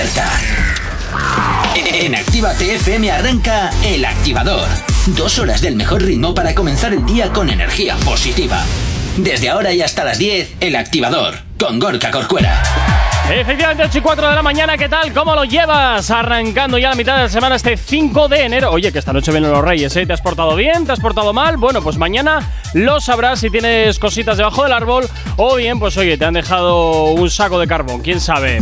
despierta. En Activa TFM arranca El Activador. Dos horas del mejor ritmo para comenzar el día con energía positiva. Desde ahora y hasta las 10, El Activador, con Gorka Corcuera. Efectivamente, 8 y 4 de la mañana, ¿qué tal? ¿Cómo lo llevas? Arrancando ya la mitad de la semana, este 5 de enero. Oye, que esta noche vienen los Reyes, ¿eh? ¿Te has portado bien? ¿Te has portado mal? Bueno, pues mañana lo sabrás si tienes cositas debajo del árbol o bien, pues oye, te han dejado un saco de carbón, quién sabe.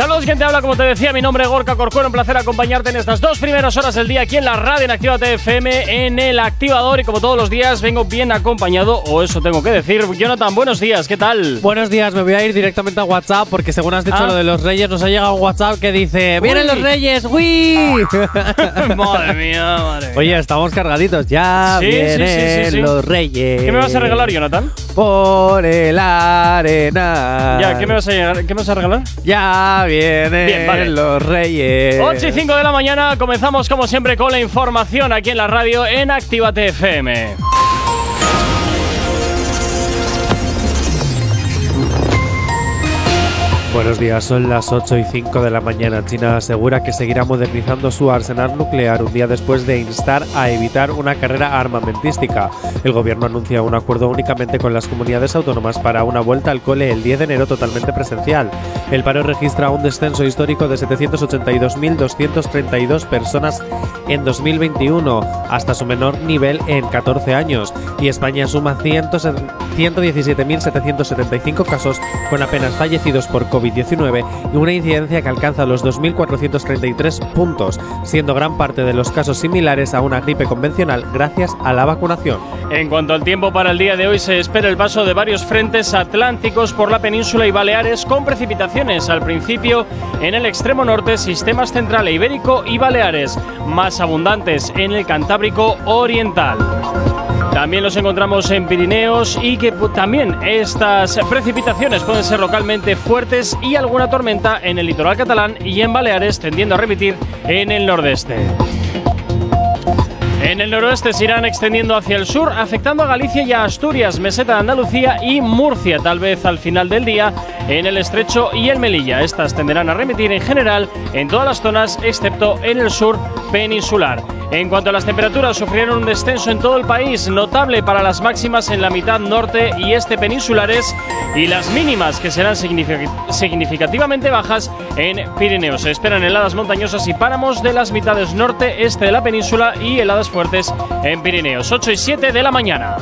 Saludos, quien te habla, como te decía, mi nombre es Gorka Corcuero, un placer acompañarte en estas dos primeras horas del día aquí en la radio en Activa TFM, en el activador y como todos los días vengo bien acompañado, o eso tengo que decir. Jonathan, buenos días, ¿qué tal? Buenos días, me voy a ir directamente a WhatsApp porque según has dicho Ah. lo de los reyes, nos ha llegado un WhatsApp que dice ¡Vienen los reyes! ¡Uy! madre mía, madre mía. Oye, estamos cargaditos, ya Sí, vienen sí, sí, sí. los reyes. ¿Qué me vas a regalar, Jonathan? Por el arena. Ya, ¿qué me vas a, ¿qué me vas a regalar? Ya vienen Bien, vale. los reyes. 8 y 5 de la mañana comenzamos como siempre con la información aquí en la radio en Actívate FM. Buenos días, son las 8 y 5 de la mañana. China asegura que seguirá modernizando su arsenal nuclear un día después de instar a evitar una carrera armamentística. El gobierno anuncia un acuerdo únicamente con las comunidades autónomas para una vuelta al cole el 10 de enero totalmente presencial. El paro registra un descenso histórico de 782.232 personas en 2021, hasta su menor nivel en 14 años, y España suma 117.775 casos con apenas fallecidos por COVID-19 y una incidencia que alcanza los 2.433 puntos, siendo gran parte de los casos similares a una gripe convencional gracias a la vacunación. En cuanto al tiempo para el día de hoy, se espera el paso de varios frentes atlánticos por la península y Baleares con precipitaciones al principio en el extremo norte, sistemas central e ibérico y Baleares, más abundantes en el Cantábrico oriental. También los encontramos en Pirineos y que también estas precipitaciones pueden ser localmente fuertes y alguna tormenta en el litoral catalán y en Baleares tendiendo a repetir en el nordeste. En el noroeste se irán extendiendo hacia el sur, afectando a Galicia y a Asturias, Meseta de Andalucía y Murcia, tal vez al final del día, en el estrecho y el Melilla. Estas tenderán a remitir en general en todas las zonas, excepto en el sur peninsular. En cuanto a las temperaturas, sufrieron un descenso en todo el país, notable para las máximas en la mitad norte y este peninsulares y las mínimas que serán signific- significativamente bajas en Pirineos. Se esperan heladas montañosas y páramos de las mitades norte, este de la península y heladas fuertes en Pirineos. 8 y 7 de la mañana.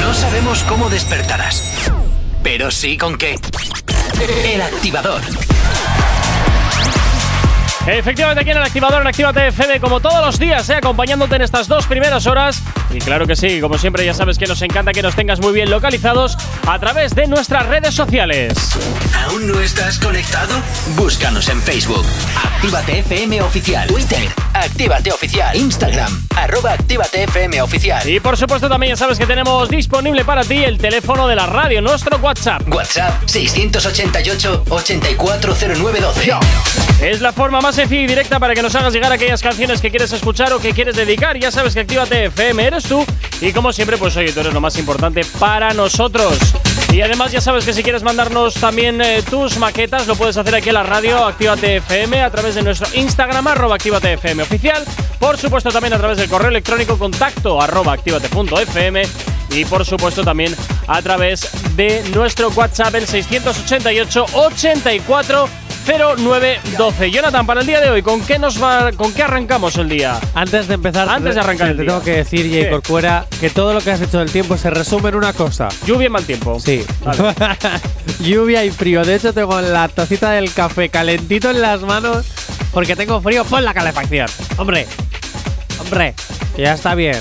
No sabemos cómo despertarás, pero sí con qué. El Activador. Efectivamente, aquí en el activador en Actívate FM, como todos los días, ¿eh? acompañándote en estas dos primeras horas. Y claro que sí, como siempre, ya sabes que nos encanta que nos tengas muy bien localizados a través de nuestras redes sociales. ¿Aún no estás conectado? Búscanos en Facebook. Actívate FM Oficial. Twitter. Actívate Oficial. Instagram. Arroba Actívate FM Oficial. Y por supuesto, también ya sabes que tenemos disponible para ti el teléfono de la radio, nuestro WhatsApp. WhatsApp 688-840912. Es la forma más sencilla y directa para que nos hagas llegar aquellas canciones que quieres escuchar o que quieres dedicar. Ya sabes que Actívate FM eres tú. Y como siempre, pues oye, tú eres lo más importante para nosotros. Y además ya sabes que si quieres mandarnos también eh, tus maquetas, lo puedes hacer aquí en la radio Actívate FM a través de nuestro Instagram, arroba Actívate FM oficial. Por supuesto también a través del correo electrónico contacto arroba activate.fm y por supuesto también a través de nuestro WhatsApp el 688 84 0912. Jonathan, para el día de hoy, ¿con qué nos va, con qué arrancamos el día? Antes de empezar, Antes de arrancar te el día. tengo que decir, ¿Qué? Jay Corcuera, que todo lo que has hecho del tiempo se resume en una cosa. Lluvia y mal tiempo. Sí. Vale. Lluvia y frío. De hecho, tengo la tacita del café calentito en las manos porque tengo frío. Pon la calefacción. Hombre. Hombre. Ya está bien.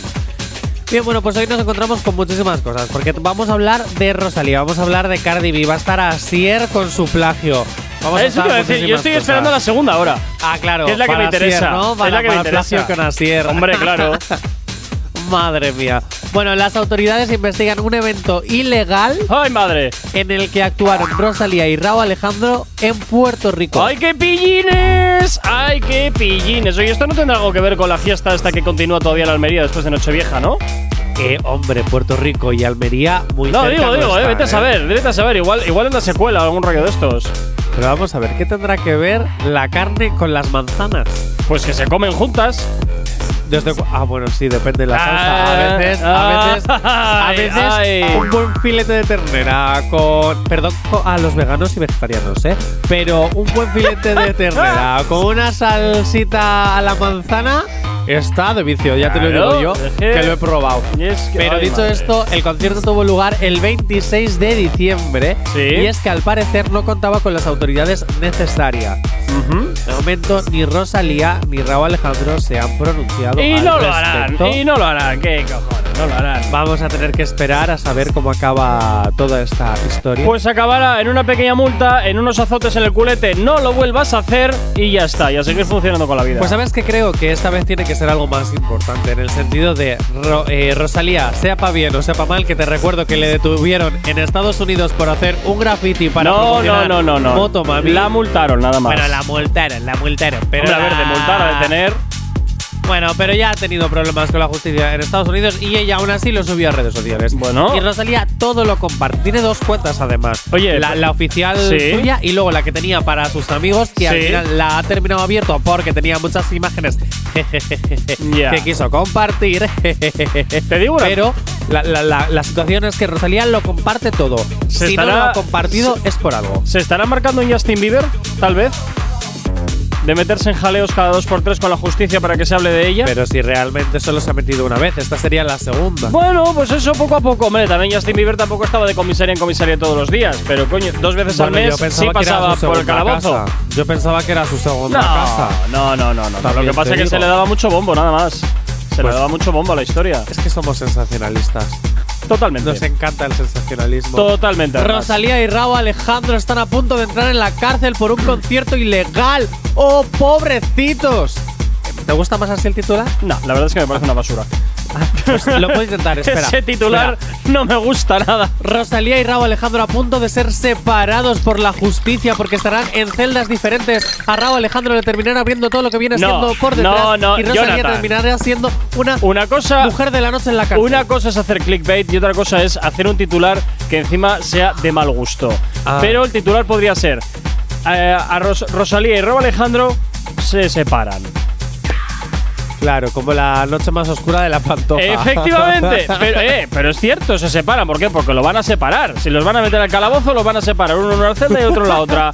Bien, bueno, pues hoy nos encontramos con muchísimas cosas. Porque vamos a hablar de Rosalía, vamos a hablar de Cardi B, va a estar Asier con su plagio. Vamos Eso a decir, yo estoy esperando la segunda hora. Ah, claro. que es la que me interesa. ¿no? Es Para, la que me interesa. con Asier. Hombre, claro. Madre mía. Bueno, las autoridades investigan un evento ilegal ¡Ay, madre! en el que actuaron Rosalía y Raúl Alejandro en Puerto Rico. ¡Ay, qué pillines! ¡Ay, qué pillines! Oye, esto no tendrá algo que ver con la fiesta esta que continúa todavía en Almería después de Nochevieja, ¿no? Eh, hombre, Puerto Rico y Almería muy No, cerca digo, digo, eh, están, vete a saber, vete a saber. Igual, igual en la secuela, algún rollo de estos. Pero vamos a ver, ¿qué tendrá que ver la carne con las manzanas? Pues que se comen juntas. Desde cu- ah, bueno, sí, depende de la salsa. Ah, a veces, a veces, a ay, veces ay. un buen filete de ternera con, perdón, co- a los veganos y vegetarianos, ¿eh? Pero un buen filete de ternera con una salsita a la manzana está de vicio, ya te lo digo yo, que, lo he probado. Y es que- Pero ay, dicho madre. esto, el concierto tuvo lugar el 26 de diciembre Sí. y es que al parecer no contaba con las autoridades necesarias. Ujú. De momento, ni Rosalía ni Raúl Alejandro se han pronunciado. Y al no lo harán, respecto. y no lo harán. ¿Qué cojones? No lo harán. Vamos a tener que esperar a saber cómo acaba toda esta historia. Pues acabará en una pequeña multa, en unos azotes en el culete, no lo vuelvas a hacer y ya está, y a seguir funcionando con la vida. Pues sabes que creo que esta vez tiene que ser algo más importante, en el sentido de Ro- eh, Rosalía, sea para bien o sea para mal, que te recuerdo que le detuvieron en Estados Unidos por hacer un graffiti para no, no, promocionar no, no, no. Motomami. La multaron, nada más. Bueno, la multaron, la multaron. Pero Hombre, a ver, de multar a detener. Bueno, pero ya ha tenido problemas con la justicia en Estados Unidos y ella aún así lo subió a redes sociales. Bueno. Y Rosalía todo lo comparte. Tiene dos cuentas además. Oye, la, la oficial Sí. suya y luego la que tenía para sus amigos, que al final la ha terminado abierto porque tenía muchas imágenes que quiso compartir. Te digo una Pero la, la- la- situación es que Rosalía lo comparte todo. Se si no lo ha compartido es por algo. ¿Se estará marcando un Justin Bieber? Tal vez. De meterse en jaleos cada dos por tres con la justicia para que se hable de ella. Pero si realmente solo se ha metido una vez, esta sería la segunda. Bueno, pues eso poco a poco. Hombre, también Justin Bieber tampoco estaba de comisaría en comisaría todos los días. Pero coño, dos veces al Bueno, mes yo pensaba sí pasaba por el calabozo. casa. Yo pensaba que era su segunda No, casa. no, no, no, no. Lo que pasa es que se le daba mucho bombo, nada más. Se le Pues- daba mucho bombo a la historia. Es que somos sensacionalistas. Totalmente. Nos encanta el sensacionalismo. Totalmente. además. Rosalía y Raúl Alejandro están a punto de entrar en la cárcel por un concierto ilegal. ¡Oh, pobrecitos! ¿Te gusta más así el titular? No, la verdad es que me parece una basura. Pues lo puedo intentar, espera. Ese titular Espera. no me gusta nada. Rosalía y Raúl Alejandro a punto de ser separados por la justicia porque estarán en celdas diferentes. A Raúl Alejandro le terminarán abriendo todo lo que viene No, siendo por detrás. no, no, y Rosalía Jonathan. terminará siendo una Una cosa. mujer de la noche en la cárcel. Una cosa es hacer clickbait y otra cosa es hacer un titular que encima sea de mal gusto. Ah. Pero el titular podría ser: eh, a Ros- Rosalía y Rob Alejandro se separan. Claro, como la noche más oscura de la pantoja. Efectivamente, pero, eh, pero es cierto, se separan. ¿Por qué? Porque lo van a separar. Si los van a meter al calabozo, los van a separar. Uno en una celda y otro en la otra.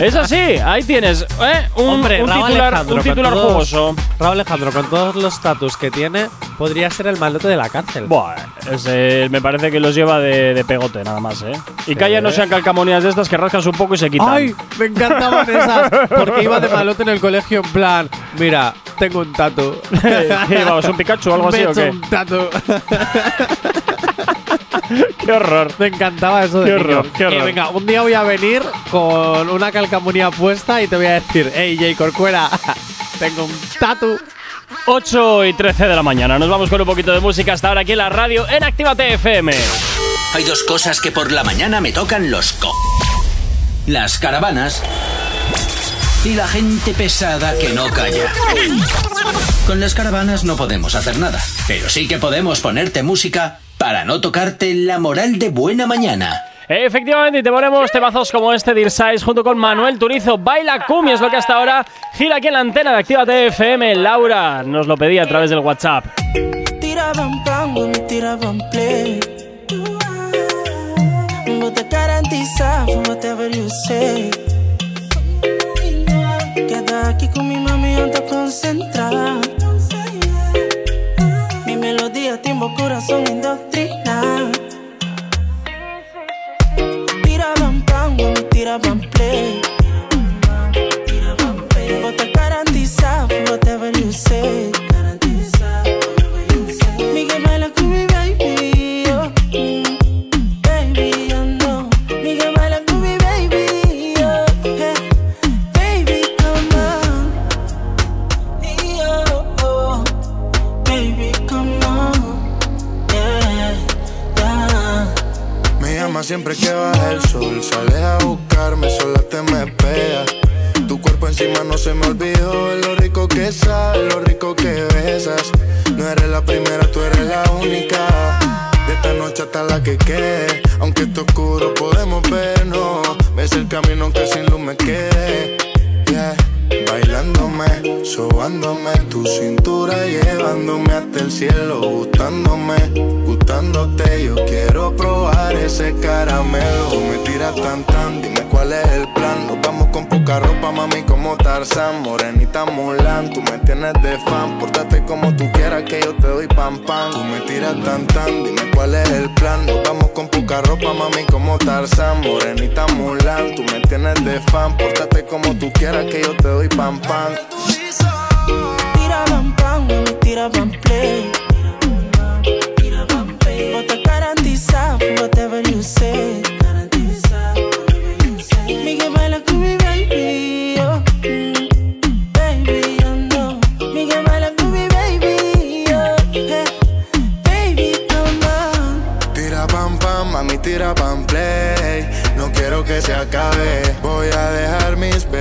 Es así, ahí tienes eh, un, Hombre, un titular, un con titular todos- jugoso. Raúl Alejandro, con todos los status que tiene, podría ser el malote de la cárcel. Buah, ese me parece que los lleva de, de pegote nada más, ¿eh? Y que haya no sean calcamonías de estas que rascas un poco y se quitan. ¡Ay! Me encantaban esas. Porque iba de malote en el colegio en plan, mira, tengo un tatu. ¿Qué vamos, un Pikachu o algo así o qué? un tatu. ¡Qué horror! Me encantaba eso de Qué niño. horror, qué horror. Venga, un día voy a venir con una calcamonía puesta y te voy a decir, hey, Jay Corcuera, tengo un tatu. 8 y 13 de la mañana. Nos vamos con un poquito de música hasta ahora aquí en la radio en Actívate FM. Hay dos cosas que por la mañana me tocan los co. Las caravanas y la gente pesada que no calla. Con las caravanas no podemos hacer nada, pero sí que podemos ponerte música para no tocarte la moral de buena mañana. Efectivamente, y te ponemos temazos como este de Size junto con Manuel Turizo. Baila cumbia es lo que hasta ahora gira aquí en la antena de Actívate FM. Laura nos lo pedía a través del WhatsApp. Tiraban pan, me tiraban play. Vos te garantizas, whatever you say. Queda aquí con mi mami, ando concentrada. Mi melodía, timbo, corazón indoctrina. Tiraban pan, me tiraban play. Vos te garantizas, whatever you say. Siempre que baja el sol, sales a buscarme, sola te me pegas. Tu cuerpo encima no se me olvidó. Lo rico que sabes, lo rico que besas. No eres la primera, tú eres la única. De esta noche hasta la que quede. Aunque esté oscuro, podemos vernos. Ves el camino aunque sin luz me quede. Bailándome, sobándome tu cintura, llevándome hasta el cielo, gustándome, gustándote. Yo quiero probar ese caramelo. Me tiras tan tan, dime cuál es el plan. Con poca ropa, mami, como Tarzán, morenita Mulan. Tú me tienes de fan, pórtate como tú quieras que yo te doy pam pam. Tú me tiras tan tan, dime cuál es el plan. Nos vamos con poca ropa, mami, como Tarzán, morenita Mulan. Tú me tienes de fan, pórtate como tú quieras que yo te doy pam pam. Tira pam, mami, tira pam play. Bota garantizar for whatever you say.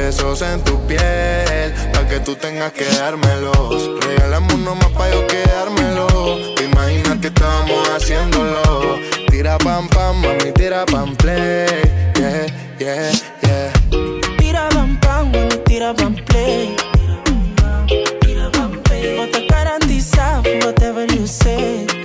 Besos en tu piel. Pa' que tú tengas que dármelos. Regálame uno más pa' yo quedármelo. Imagina que estábamos haciéndolo. Tira pam pam, mami, tira pam play. Yeah, yeah, yeah. Tira pam pam, mami, tira pam play. Bota garantizar for whatever you say.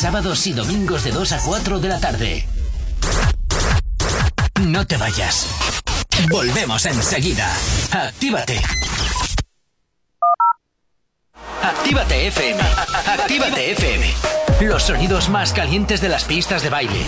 Sábados y domingos de 2 a 4 de la tarde. No te vayas. Volvemos enseguida. Actívate. Actívate FM. Actívate FM. Los sonidos más calientes de las pistas de baile.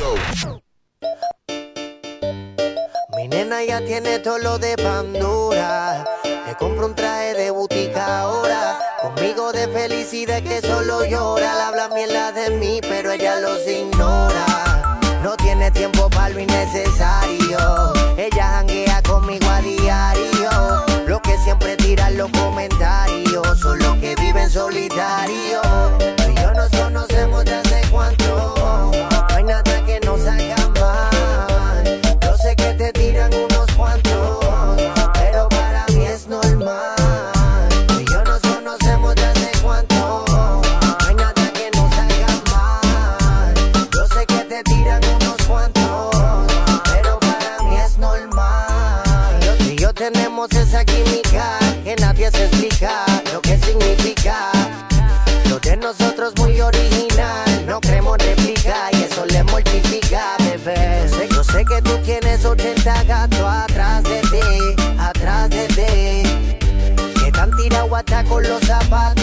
Mi nena ya tiene todo lo de Pandora. Le compro un traje de butica ahora. Conmigo de felicidad que solo llora. Le habla mierda de mí, pero ella los ignora. No tiene tiempo para lo innecesario. Ella janguea conmigo a diario. Lo que siempre tiran los comentarios son los que viven solitario. Tú y yo nos conocemos de hace cuánto. No hay que nos haga nosotros muy original, no creemos réplica y eso le mortifica, bebé. Yo sé, yo sé que tú tienes 80 gatos atrás de ti, atrás de ti. Que tan tirado hasta con los zapatos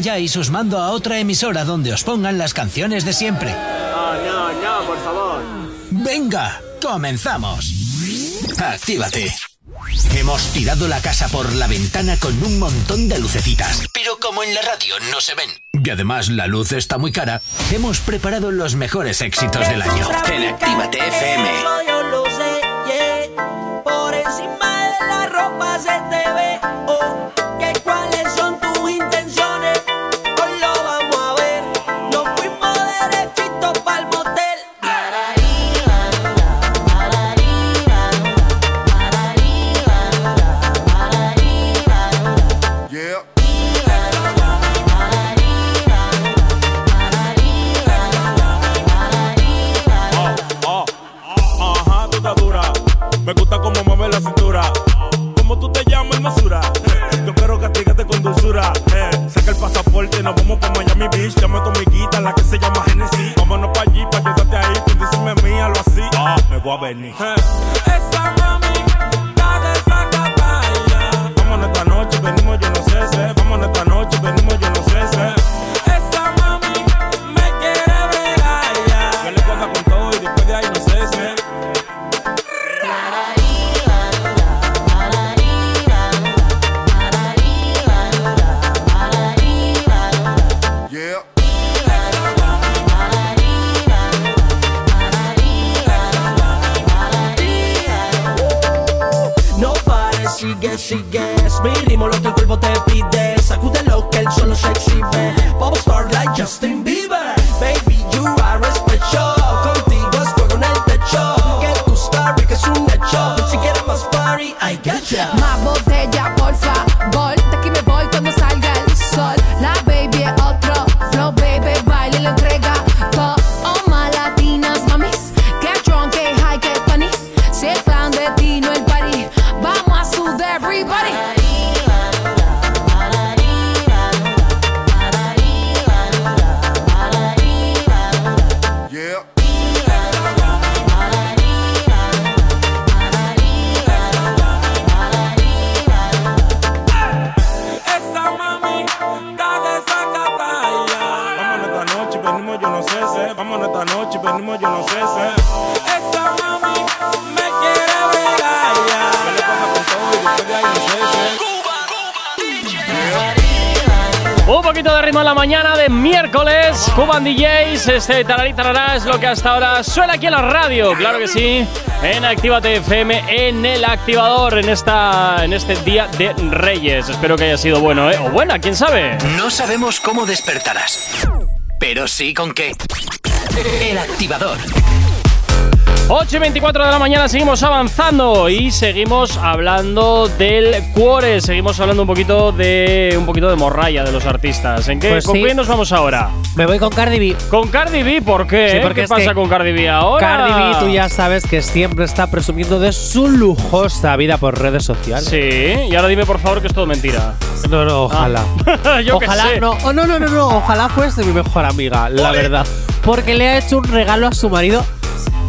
y os mando a otra emisora donde os pongan las canciones de siempre. No, no, por favor. Venga, comenzamos. Actívate. Hemos tirado la casa por la ventana con un montón de lucecitas. Pero como en la radio no se ven. Y además la luz está muy cara, hemos preparado los mejores éxitos del año. En Actívate FM. claro que sí, en Actívate FM, en el activador, en, esta, en este día de Reyes. Espero que haya sido bueno, ¿eh? O buena, quién sabe. No sabemos cómo despertarás, pero sí con qué. El activador. 8 y 24 de la mañana seguimos avanzando y seguimos hablando del cuore, seguimos hablando un poquito de un poquito de morralla de los artistas. ¿En qué, pues ¿Con nos vamos ahora? Me voy con Cardi B. Con Cardi B, ¿por qué? Sí, porque ¿Qué es pasa que con Cardi B ahora? Cardi B, tú ya sabes que siempre está presumiendo de su lujosa vida por redes sociales. Sí, y ahora dime por favor que es todo mentira. No, no, ojalá. Yo qué ojalá sé. no, oh, no, no, no, no, ojalá fuese mi mejor amiga, la verdad. Porque le ha hecho un regalo a su marido.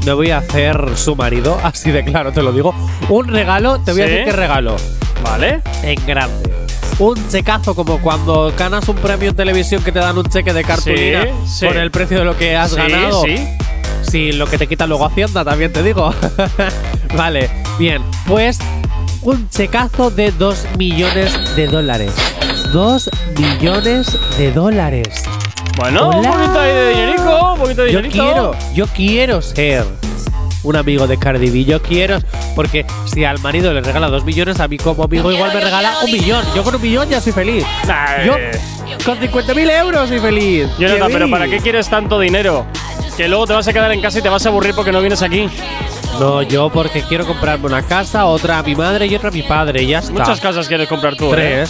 Me voy a hacer su marido, así de claro te lo digo. Un regalo, te voy a decir qué regalo. Vale. En grande. Un checazo como cuando ganas un premio en televisión que te dan un cheque de cartulina Sí, sí. con el precio de lo que has Sí, ganado. sí. Sí, lo que te quita luego Hacienda, también te digo. vale, bien. Pues un checazo de 2 millones de dólares. 2 millones de dólares. Bueno, un poquito ahí de dinerico, un poquito de Yo dinerito. quiero, yo quiero ser un amigo de Cardi B. Yo quiero, porque si al marido le regala 2 millones, a mí como amigo igual me regala un millón. Yo con un millón ya soy feliz. Yo eh. con 50.000 euros soy feliz. Jonathan, ¡Qué pero! ¿para qué quieres tanto dinero? Que luego te vas a quedar en casa y te vas a aburrir porque no vienes aquí. No, yo porque quiero comprarme una casa, otra a mi madre y otra a mi padre. Ya está. Muchas casas quieres comprar tú, ¿eh?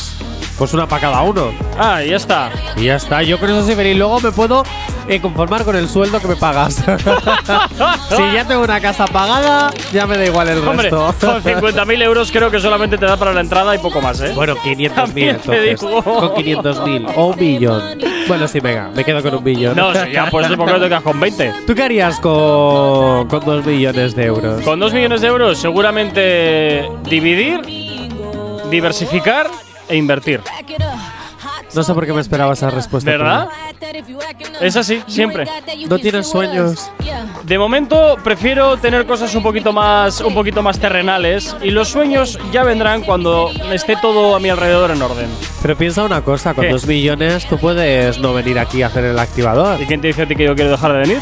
Pues una para cada uno. Ah, y ya está. Y ya está. Yo con eso soy feliz. Luego me puedo eh, conformar con el sueldo que me pagas. si ya tengo una casa pagada, ya me da igual el Hombre, resto. con 50.000 euros creo que solamente te da para la entrada y poco más, ¿eh? Bueno, 500.000 También te entonces. digo. Con 500.000 o un billón. Bueno, sí, venga, me quedo con un billón. No, si ya pues ¿por qué no te quedas con 20? ¿Tú qué harías con, con 2 millones de euros? Con 2 millones de euros seguramente dividir, diversificar e invertir. No sé por qué me esperaba esa respuesta. ¿Verdad? Es así, siempre. ¿No tienes sueños? De momento prefiero tener cosas un poquito más un poquito más terrenales y los sueños ya vendrán cuando esté todo a mi alrededor en orden. Pero piensa una cosa, con ¿Qué? 2 millones tú puedes no venir aquí a hacer el activador. ¿Y quién te dice a ti que yo quiero dejar de venir?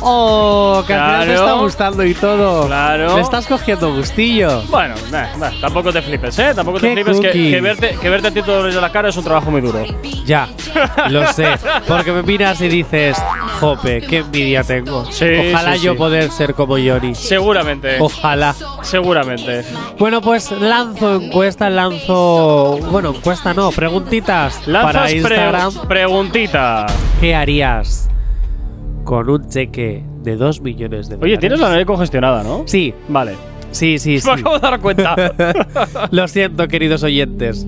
Oh, que al final te está gustando y todo. Claro. Le estás cogiendo gustillo. Bueno, nah, nah, tampoco te flipes, ¿eh? Tampoco te flipes que, verte, que verte a ti todos los días de la cara es un trabajo muy duro. Ya, lo sé. Porque me miras y dices, jope, qué envidia tengo. Sí, Ojalá sí, yo sí. poder ser como Johnny. Seguramente. Ojalá. Seguramente. Bueno, pues lanzo encuesta, lanzo. Bueno, encuesta no, preguntitas Lanzas para pre- Instagram. preguntita. ¿Qué harías con un cheque de 2 millones de dólares? Oye, tienes la nariz congestionada, ¿no? Sí, Vale. sí, sí, sí. Me acabo de dar cuenta. Lo siento, queridos oyentes.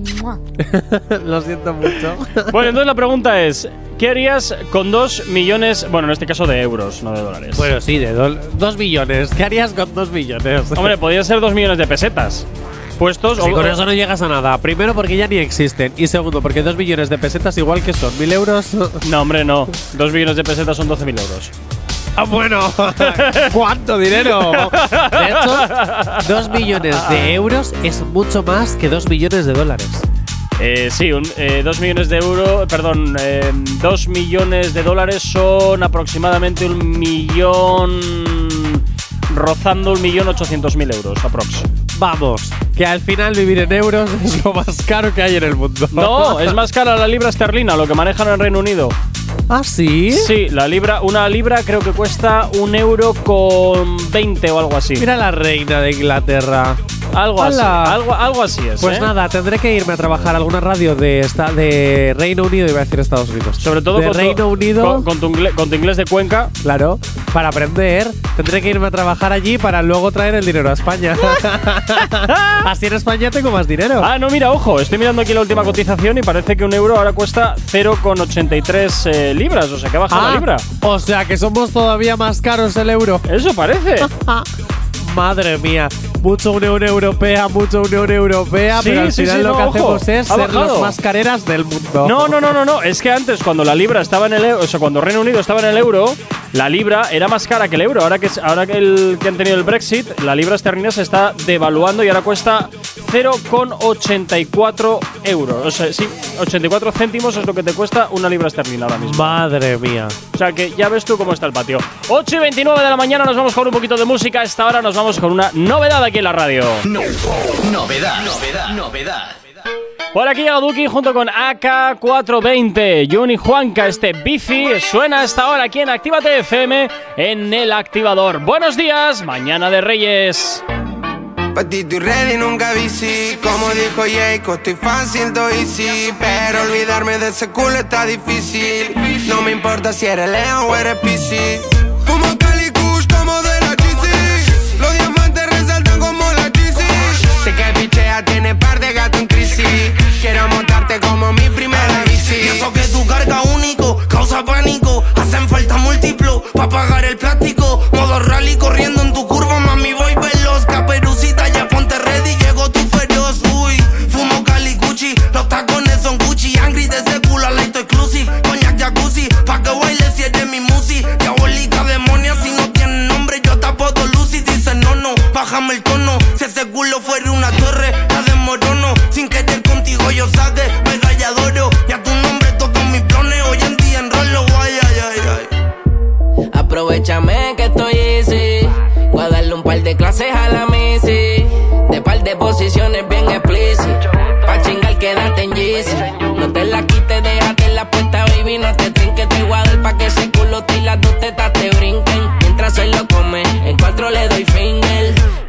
Lo siento mucho. bueno, entonces la pregunta es: ¿qué harías con 2 millones, bueno, en este caso de euros, no de dólares? Bueno, sí, de 2 millones. ¿Qué harías con 2 millones? Hombre, podría ser 2 millones de pesetas. Puestos Sí, o- con eso no llegas a nada. Primero, porque ya ni existen. Y segundo, porque 2 millones de pesetas, igual que son 1000 euros. No, hombre, no. 2 millones de pesetas son 12.000 euros. Ah, bueno. ¿Cuánto dinero? De hecho, 2 millones de euros es mucho más que 2 millones de dólares. Eh, sí, 2 millones de euros, perdón, 2 millones de dólares son aproximadamente un millón, rozando un millón ochocientos mil euros, aprox. Vamos, que al final vivir en euros es lo más caro que hay en el mundo. No, es más cara la libra esterlina, lo que manejan en Reino Unido. ¿Ah, sí? Sí, la libra, una libra creo que cuesta un euro con 20 o algo así. Mira la reina de Inglaterra. Algo así, algo, algo así es. Pues ¿eh? nada, tendré que irme a trabajar a alguna radio de, esta, de Reino Unido, iba a decir Estados Unidos. Sobre todo de con, tu- Reino Unido. con, con tu ingle- con tu inglés de Cuenca. Claro, para aprender tendré que irme a trabajar allí para luego traer el dinero a España. Así en España tengo más dinero. Ah, no, mira, ojo, estoy mirando aquí la última cotización y parece que un euro ahora cuesta 0,83 eh, libras, o sea que ha bajado la Ah, libra. O sea que somos todavía más caros el euro. Eso parece. Madre mía, mucho Unión Europea, mucho Unión Europea, Sí, pero al sí, final sí, lo no, que ojo, hacemos es ser bajado. los más careras del mundo. No, no, no, no, no. Es que antes, cuando la libra estaba en el euro, o sea, cuando Reino Unido estaba en el euro, la libra era más cara que el euro. Ahora que, ahora que, el, que han tenido el Brexit, la libra esterlina se está devaluando y ahora cuesta 0,84 euros. O sea, sí, 84 céntimos es lo que te cuesta una libra esterlina ahora mismo. Madre mía. O sea que ya ves tú cómo está el patio. 8 y 29 de la mañana nos vamos con un poquito de música. A esta hora nos vamos con una novedad aquí en la radio. No- novedad, novedad, novedad. Por aquí llega Duki junto con AK420. Juni Juanca, este bici suena hasta ahora aquí en Actívate FM en el activador. Buenos días, mañana de Reyes. Patito y ready nunca bici Como dijo Jacob, estoy fácil, do easy Pero olvidarme de ese culo está difícil. No me importa si eres Leo o eres PC Fumo Cali Kush como de la GC Los diamantes resaltan como la GC Sé que pichea tiene par de gato en crisis. Quiero montarte como mi primera bici. Y eso que tu carga único causa pánico. Hacen falta múltiplo pa' pagar el plástico. Modo rally corriendo en tu curva,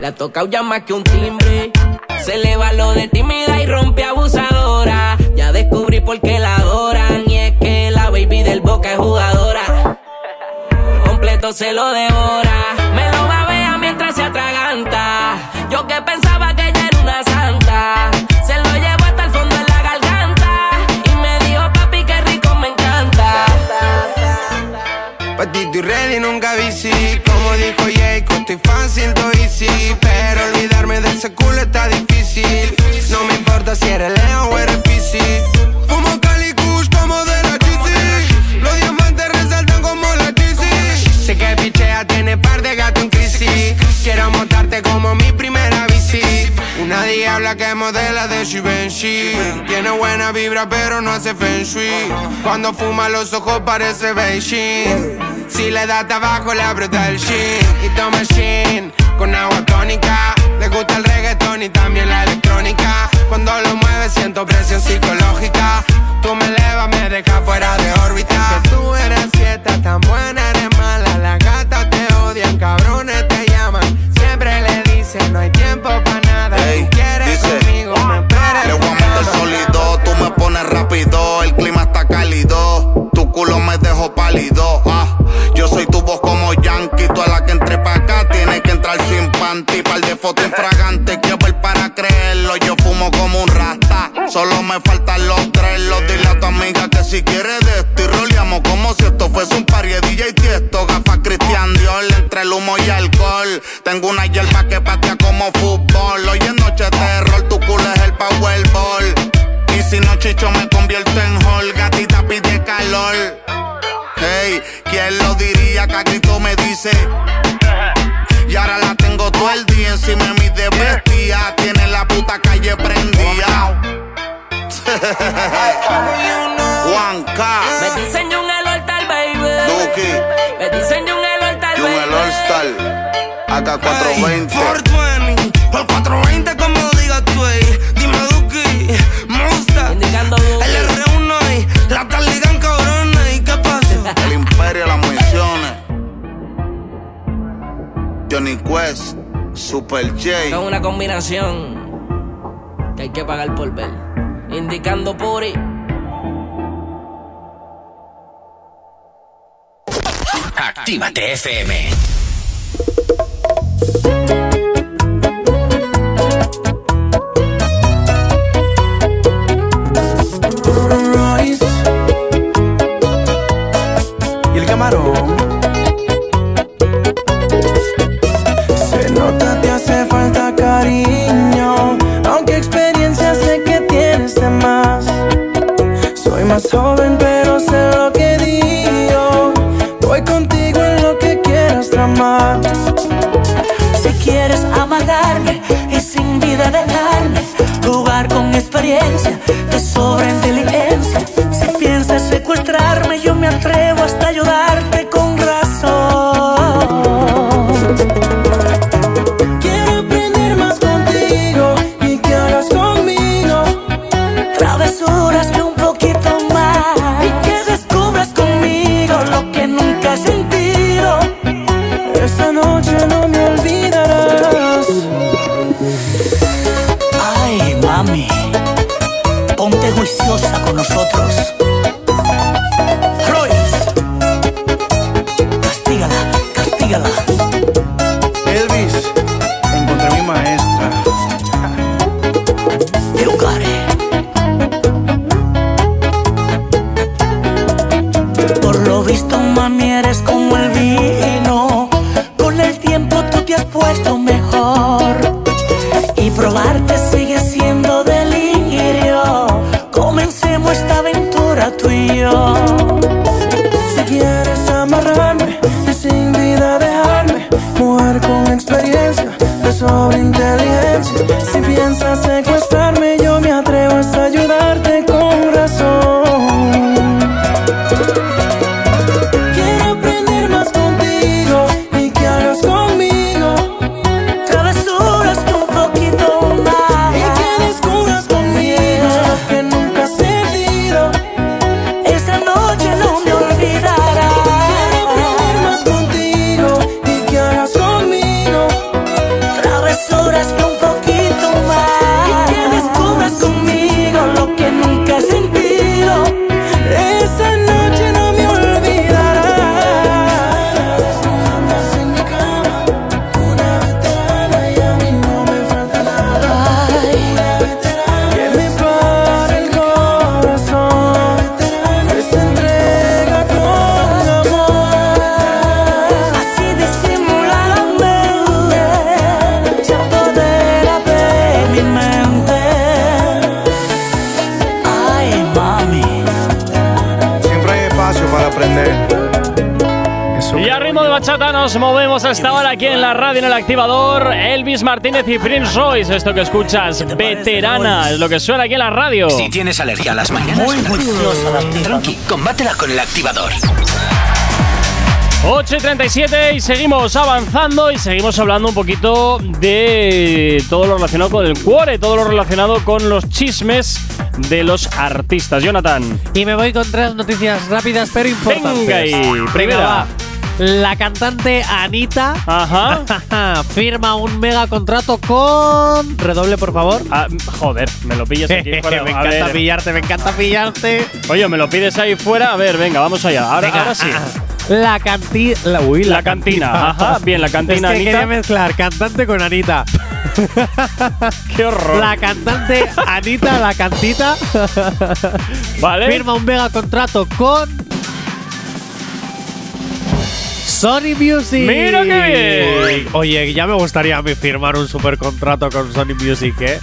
La ha tocado ya más que un timbre. Se le va lo de tímida y rompe abusadora. Ya descubrí por qué la adoran. Y es que la baby del boca es jugadora completo se lo devora. Me lo babea mientras se atraganta. Yo que pensaba que ella era una santa. Patito y ready nunca bici. Como dijo Jacob, estoy fácil, do easy Pero olvidarme de ese culo está difícil. No me importa si eres Leo o eres PC Fumo Cali Kush como de la GC Los diamantes resaltan como la GC Sé que pichea tiene par de gato en crisis. Quiero montarte como mi Diabla que modela de Givenchy Tiene buena vibra pero no hace feng shui. Cuando fuma los ojos parece Beijing. Si le da tabaco le aprieta el shin Y toma shin con agua tónica. Le gusta el reggaetón y también la electrónica. Cuando lo mueve siento presión psicológica. Tú me elevas, me dejas fuera de órbita. Que tú eres fiesta, tan buena eres mala. Las gatas te odian, cabrones ah, yo soy tu voz como Yankee, toda la que entre pa' acá tiene que entrar sin panty, par de fotos infragantes, quiero ver para creerlo, yo fumo como un rasta, solo me faltan los tres, los dile a tu amiga que si quiere de esto y roleamos como si esto fuese un party de DJ tiesto, gafas Cristian Dior, entre el humo y alcohol, tengo una hierba que patea como fútbol, hoy es noche de terror, tu culo es el powerball. Y si no chicho me convierto en hall, gatita pide calor. Hey, ¿quién lo diría que a grito me dice? Y ahora la tengo todo el día encima de mi de bestia. Tiene la puta calle prendida. Juanca, Me diseño un el altar, baby. Duki, Me diseño un el altar, Jun el All baby. Star, AK420. 420, por 420 como digas tú, ey. Dime Duki, Monster Indicando Johnny Quest, Super J. Es una combinación que hay que pagar por ver. Indicando Puri. Actívate FM. Royce y el camarón. Activador. Elvis Martínez y Prince Royce. Esto que escuchas, veterana, es lo que suena aquí en la radio. Si tienes alergia a las mañanas, Muy tipa. tranqui, combátela con el activador. 8 y 37 y seguimos avanzando y seguimos hablando un poquito de todo lo relacionado con el cuore, todo lo relacionado con los chismes de los artistas. Jonathan. Y me voy con tres noticias rápidas pero importantes. Venga ahí, primera. La cantante Anita Ajá. firma un mega contrato con. Redoble, por favor. Ah, joder, me lo pillas aquí fuera. me A encanta ver. pillarte, me encanta pillarte. Oye, me lo pides ahí fuera. A ver, venga, vamos allá. Ahora, Venga, ahora sí. ah, La cantina. La, uy, La cantina, ajá, bien, la cantina, Es que Anita. quería mezclar cantante con Anita. Qué horror. La cantante Anita, la cantita, ¿Vale? firma un mega contrato con. Sony Music. ¡Mira qué bien! Oye, ya me gustaría a mí firmar un super contrato con Sony Music, ¿eh?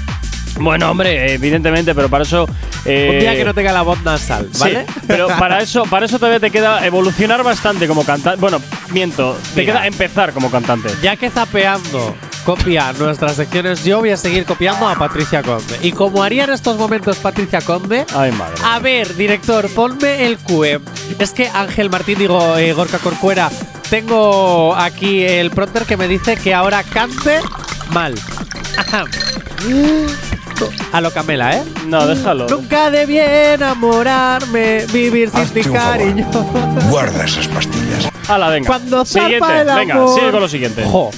Bueno, hombre, evidentemente, pero para eso. eh, Un día que no tenga la voz nasal, sí, ¿vale? pero para eso, para eso todavía te queda evolucionar bastante como cantante. Bueno, miento, te Mira. queda empezar como cantante. Ya que zapeando copia nuestras secciones, yo voy a seguir copiando a Patricia Conde. Y como haría en estos momentos Patricia Conde, Ay, madre. a ver, director, ponme el QE. Es que Ángel Martín, digo, eh, Gorka Corcuera, tengo aquí el pronter que me dice que ahora cante mal. Ajá. A lo Camela, ¿eh? No, déjalo. Nunca debí enamorarme, vivir sin Hazte ti, un favor. cariño. Guarda esas pastillas. Hala, venga. Cuando siguiente. zarpa el Venga, amor. sigue con lo siguiente. Jo.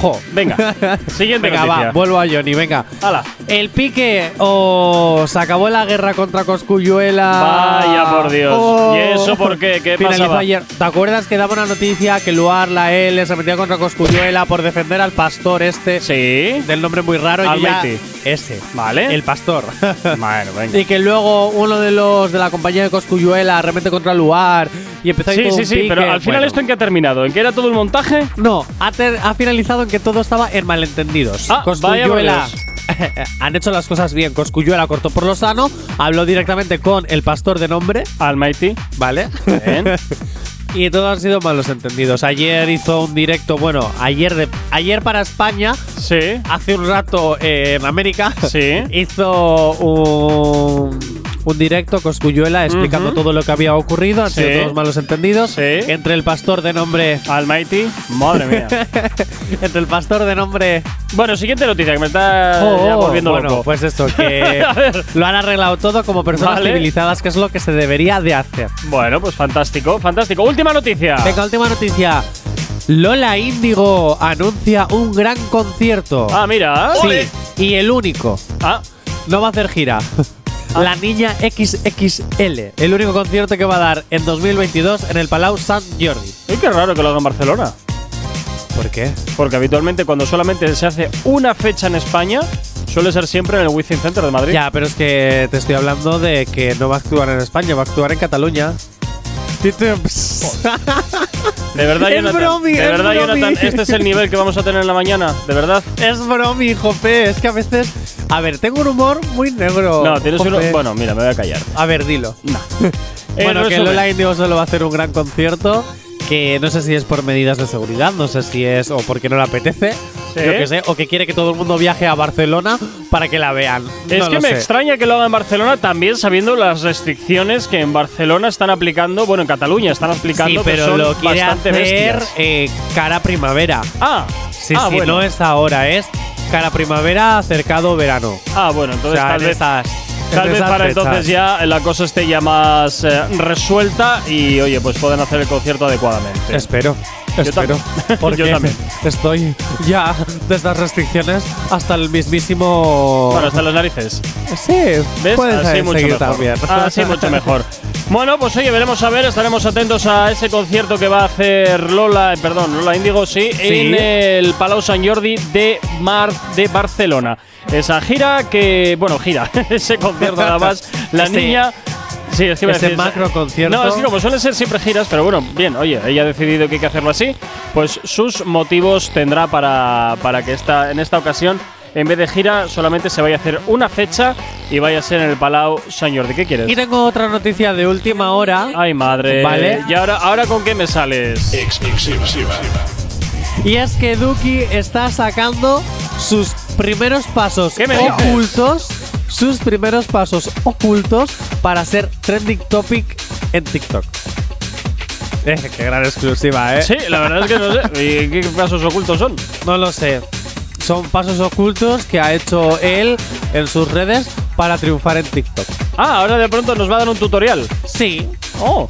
Jo. Venga. Siguiente Venga, noticia. va, vuelvo a Johnny, venga. Hala. El pique o se acabó la guerra contra Coscuyuela. Vaya por Dios. ¿Y eso por qué? ¿Qué Finalizó pasaba? ayer. ¿Te acuerdas que daba una noticia que Luar, la L, se metía contra Coscuyuela por defender al pastor este? Sí. Del nombre muy raro. Almighty. Ese. Vale. El pastor. Bueno, venga. y que luego uno de los de la compañía de Coscuyuela remete contra Luar y empezó Sí, todo sí, un sí, pique. pero al final Bueno. esto en qué ha terminado? ¿En qué era todo el montaje? No, ha, ter- ha finalizado en que todo estaba en malentendidos. Ah, Cosculluela. Han hecho las cosas bien. Coscuyuela cortó por lo sano, habló directamente con el pastor de nombre, Almighty. ¿vale? Bien. y todo han sido malos entendidos. Ayer hizo un directo, bueno, ayer de ayer para España, Sí. hace un rato eh, en América, Sí. hizo un un directo Coscuyuela explicando Ujú. todo lo que había ocurrido, han Sí. sido todos malos entendidos. Entre el pastor de nombre Almighty, madre mía. Entre el pastor de nombre Bueno, siguiente noticia que me está Oh, ya oh, volviendo bueno, loco. pues esto, que lo han arreglado todo como personas Vale. civilizadas, que es lo que se debería de hacer. Bueno, pues fantástico, fantástico. Última noticia. Venga, última noticia. Lola Índigo anuncia un gran concierto. Ah, mira. Sí, y el único. Ah. No va a hacer gira. La Niña XXL, el único concierto que va a dar en 2022 en el Palau Sant Jordi. Y qué raro que lo haga en Barcelona. ¿Por qué? Porque habitualmente cuando solamente se hace una fecha en España, suele ser siempre en el Wizzing Center de Madrid. Ya, pero es que te estoy hablando de que no va a actuar en España, va a actuar en Cataluña. De verdad, Es Jonathan. bromi, de es verdad, bromi. Jonathan. Este es el nivel que vamos a tener en la mañana. De verdad. Es bromi, Jope. Es que a veces. A ver, tengo un humor muy negro. No, tienes uno. Jope. Bueno, mira, me voy a callar. A ver, dilo. En bueno, que. Lola Índigo solo va a hacer un gran concierto. Que no sé si es por medidas de seguridad, no sé si es o porque no le apetece, Sí. yo que sé, o que quiere que todo el mundo viaje a Barcelona para que la vean. Es No que me sé. extraña que lo haga en Barcelona también sabiendo las restricciones que en Barcelona están aplicando, bueno, en Cataluña están aplicando, Sí, que pero son lo quiere bastante hacer eh, cara primavera. Ah, Sí, ah, sí, bueno. no es ahora, es cara primavera acercado verano. Ah, bueno, entonces O sea, tal en vez esas- Tal vez para fechas. entonces ya la cosa esté ya más eh, resuelta y oye, pues pueden hacer el concierto adecuadamente. Espero. Espero. Porque Yo también. estoy ya de estas restricciones hasta el mismísimo. Bueno, hasta las narices. Sí, ¿Ves? puedes Así mucho mejor. también. Así mucho mejor. Bueno, pues oye, veremos a ver, estaremos atentos a ese concierto que va a hacer Lola, eh, perdón, Lola Índigo, sí, en el Palau Sant Jordi de Mar de Barcelona. Esa gira que, bueno, gira, ese concierto nada más. La niña. Sí, es que ese decir- macro concierto. No, es que como suelen ser siempre giras, pero bueno, bien, oye, ella ha decidido que hay que hacerlo así, pues sus motivos tendrá para, para que esta, en esta ocasión, en vez de gira, solamente se vaya a hacer una fecha y vaya a ser en el Palau Sant Jordi. ¿Qué quieres? Y tengo otra noticia de última hora. Ay, madre. Vale. ¿Y ahora, ahora con qué me sales? Y es que Duki está sacando sus primeros pasos ¿Qué me dices? Sus primeros pasos ocultos para ser trending topic en TikTok. Eh, qué gran exclusiva, ¿eh? Sí, la verdad es que no sé. ¿Y qué pasos ocultos son? No lo sé. Son pasos ocultos que ha hecho él en sus redes para triunfar en TikTok. Ah, ahora de pronto nos va a dar un tutorial. Sí. Oh.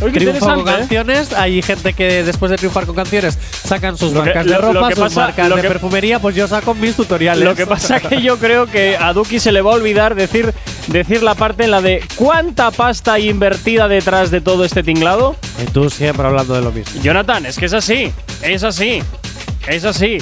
Oye, con. ¿eh? canciones. Hay gente que después de triunfar con canciones sacan sus Lo marcas de ropa, sus pasa- marcas de que- perfumería. Pues yo saco mis tutoriales. Lo que pasa que yo creo que a Duki se le va a olvidar decir, decir la parte en la de cuánta pasta hay invertida detrás de todo este tinglado. Y tú siempre hablando de lo mismo. Jonathan, es que es así. Es así. Es así.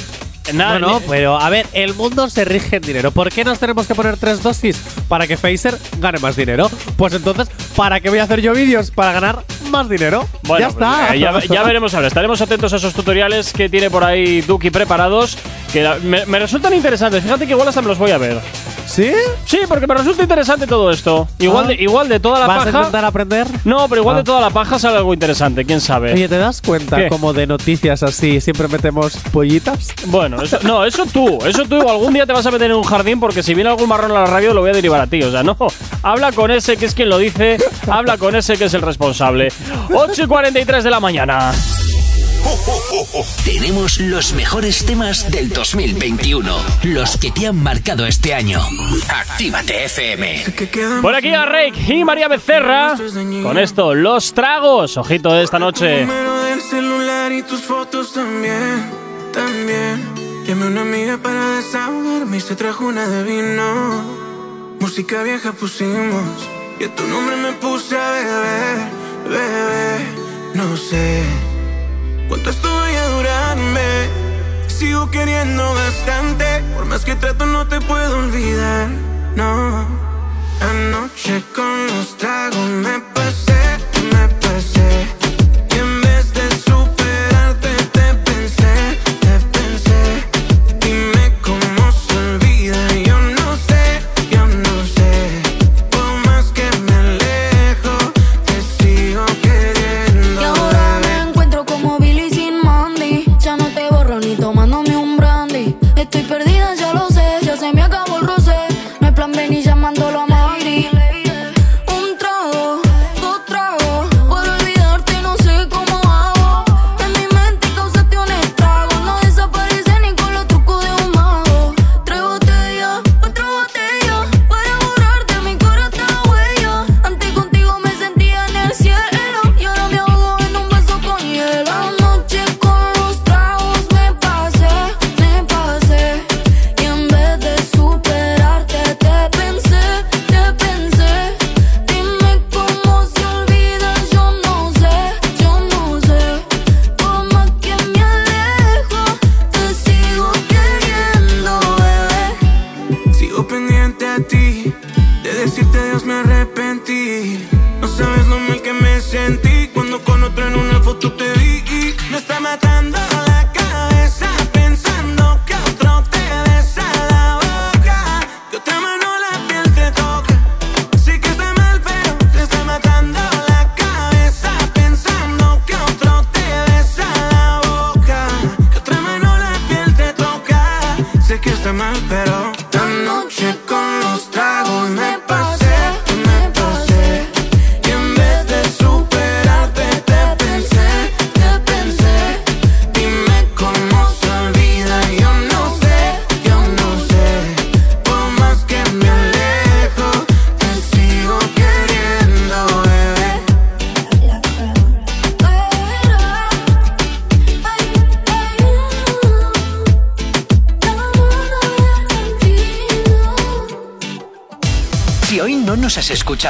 Bueno, ni- pero a ver, el mundo se rige en dinero. ¿Por qué nos tenemos que poner tres dosis? Para que Phaser gane más dinero. Pues entonces, ¿para qué voy a hacer yo vídeos? Para ganar más dinero. Bueno, ya pues, está. eh, ya, ya veremos ahora. Estaremos atentos a esos tutoriales que tiene por ahí Duki preparados. Que me, me resultan interesantes. Fíjate que igual hasta me los voy a ver. ¿Sí? Sí, porque me resulta interesante todo esto. Igual, Ah. de, igual de toda la ¿Vas a paja. intentar aprender? No, pero igual Ah. de toda la paja sale algo interesante, quién sabe. Oye, ¿te das cuenta ¿Qué? como de noticias así siempre metemos pollitas? Bueno, eso, no, eso tú, eso tú algún día te vas a meter en un jardín porque si viene algún marrón a la radio lo voy a derivar a ti, o sea, no, habla con ese que es quien lo dice, habla con ese que es el responsable. 8 y 43 de la mañana. Tenemos los mejores temas del 2021, los que te han marcado este año. Actívate FM. Por aquí a Rake y María Becerra. Con esto, los tragos. Ojito de esta noche. número del celular y tus fotos también, también. Llamé a una amiga para desahogarme y se trajo una de vino. Música vieja pusimos y a tu nombre me puse a beber, bebé. No sé cuánto esto vaya a durarme. Sigo queriendo bastante, por más que trato no te puedo olvidar. No, anoche con los tragos me pasé, me pasé.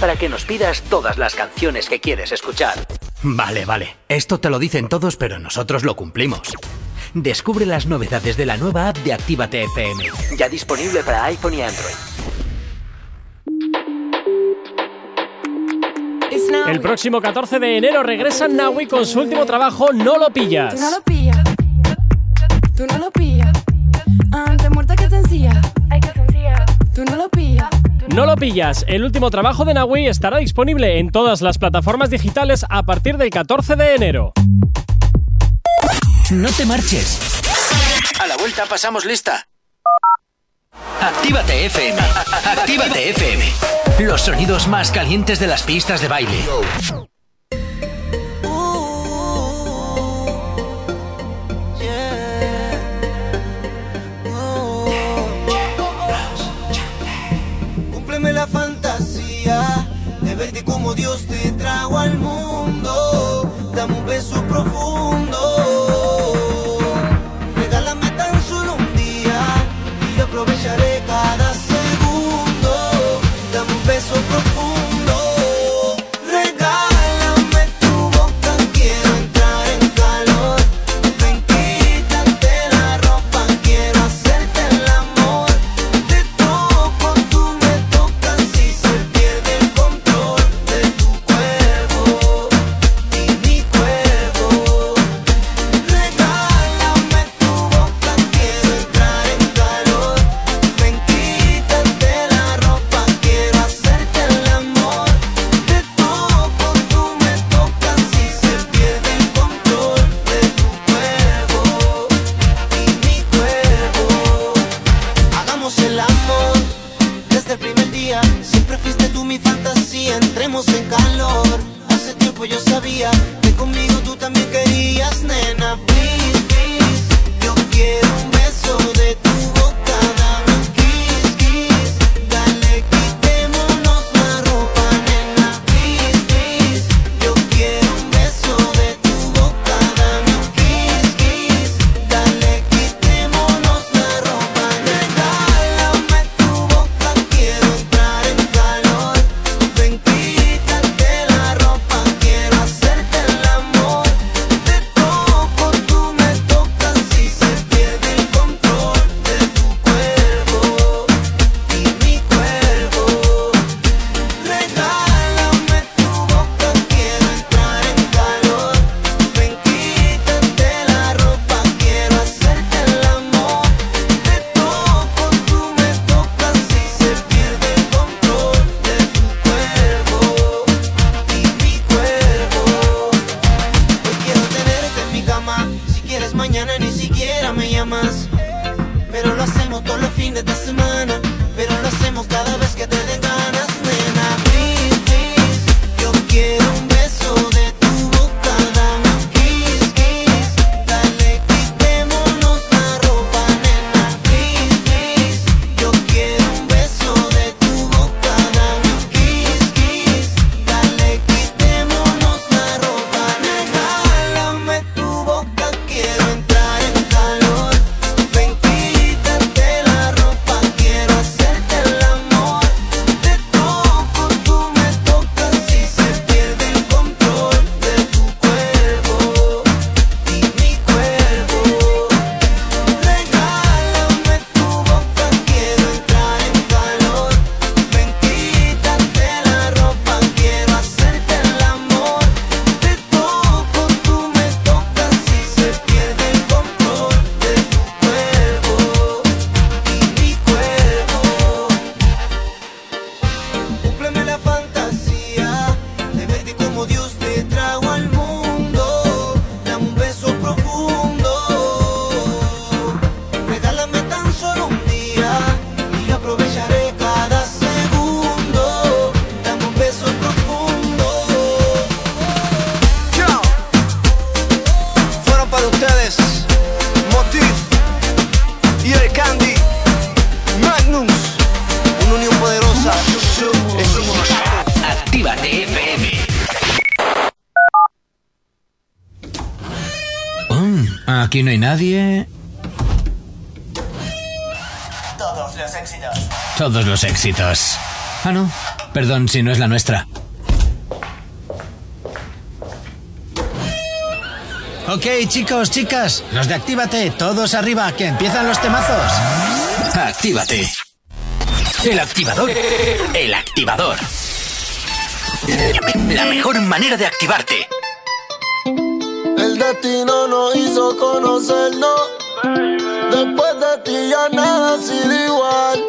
Para que nos pidas todas las canciones que quieres escuchar. Vale, vale. Esto te lo dicen todos, pero nosotros lo cumplimos. Descubre las novedades de la nueva app de Actívate FM. Ya disponible para iPhone y Android. El próximo 14 de enero regresa Naui con su último trabajo No lo pillas. No lo pillas. El último trabajo de Naui estará disponible en todas las plataformas digitales a partir del 14 de enero. No te marches. A la vuelta pasamos lista. Actívate FM. Actívate FM. Los sonidos más calientes de las pistas de baile. Mundo. Dame un beso profundo. Aquí no hay nadie. Todos los éxitos. Todos los éxitos. Ah, no. Perdón si no es la nuestra. Ok, chicos, chicas, los de Actívate, todos arriba, que empiezan los temazos. Actívate. El activador. El activador. La mejor manera de activarte destino nos hizo conocernos. Después de ti ya nada ha sido igual.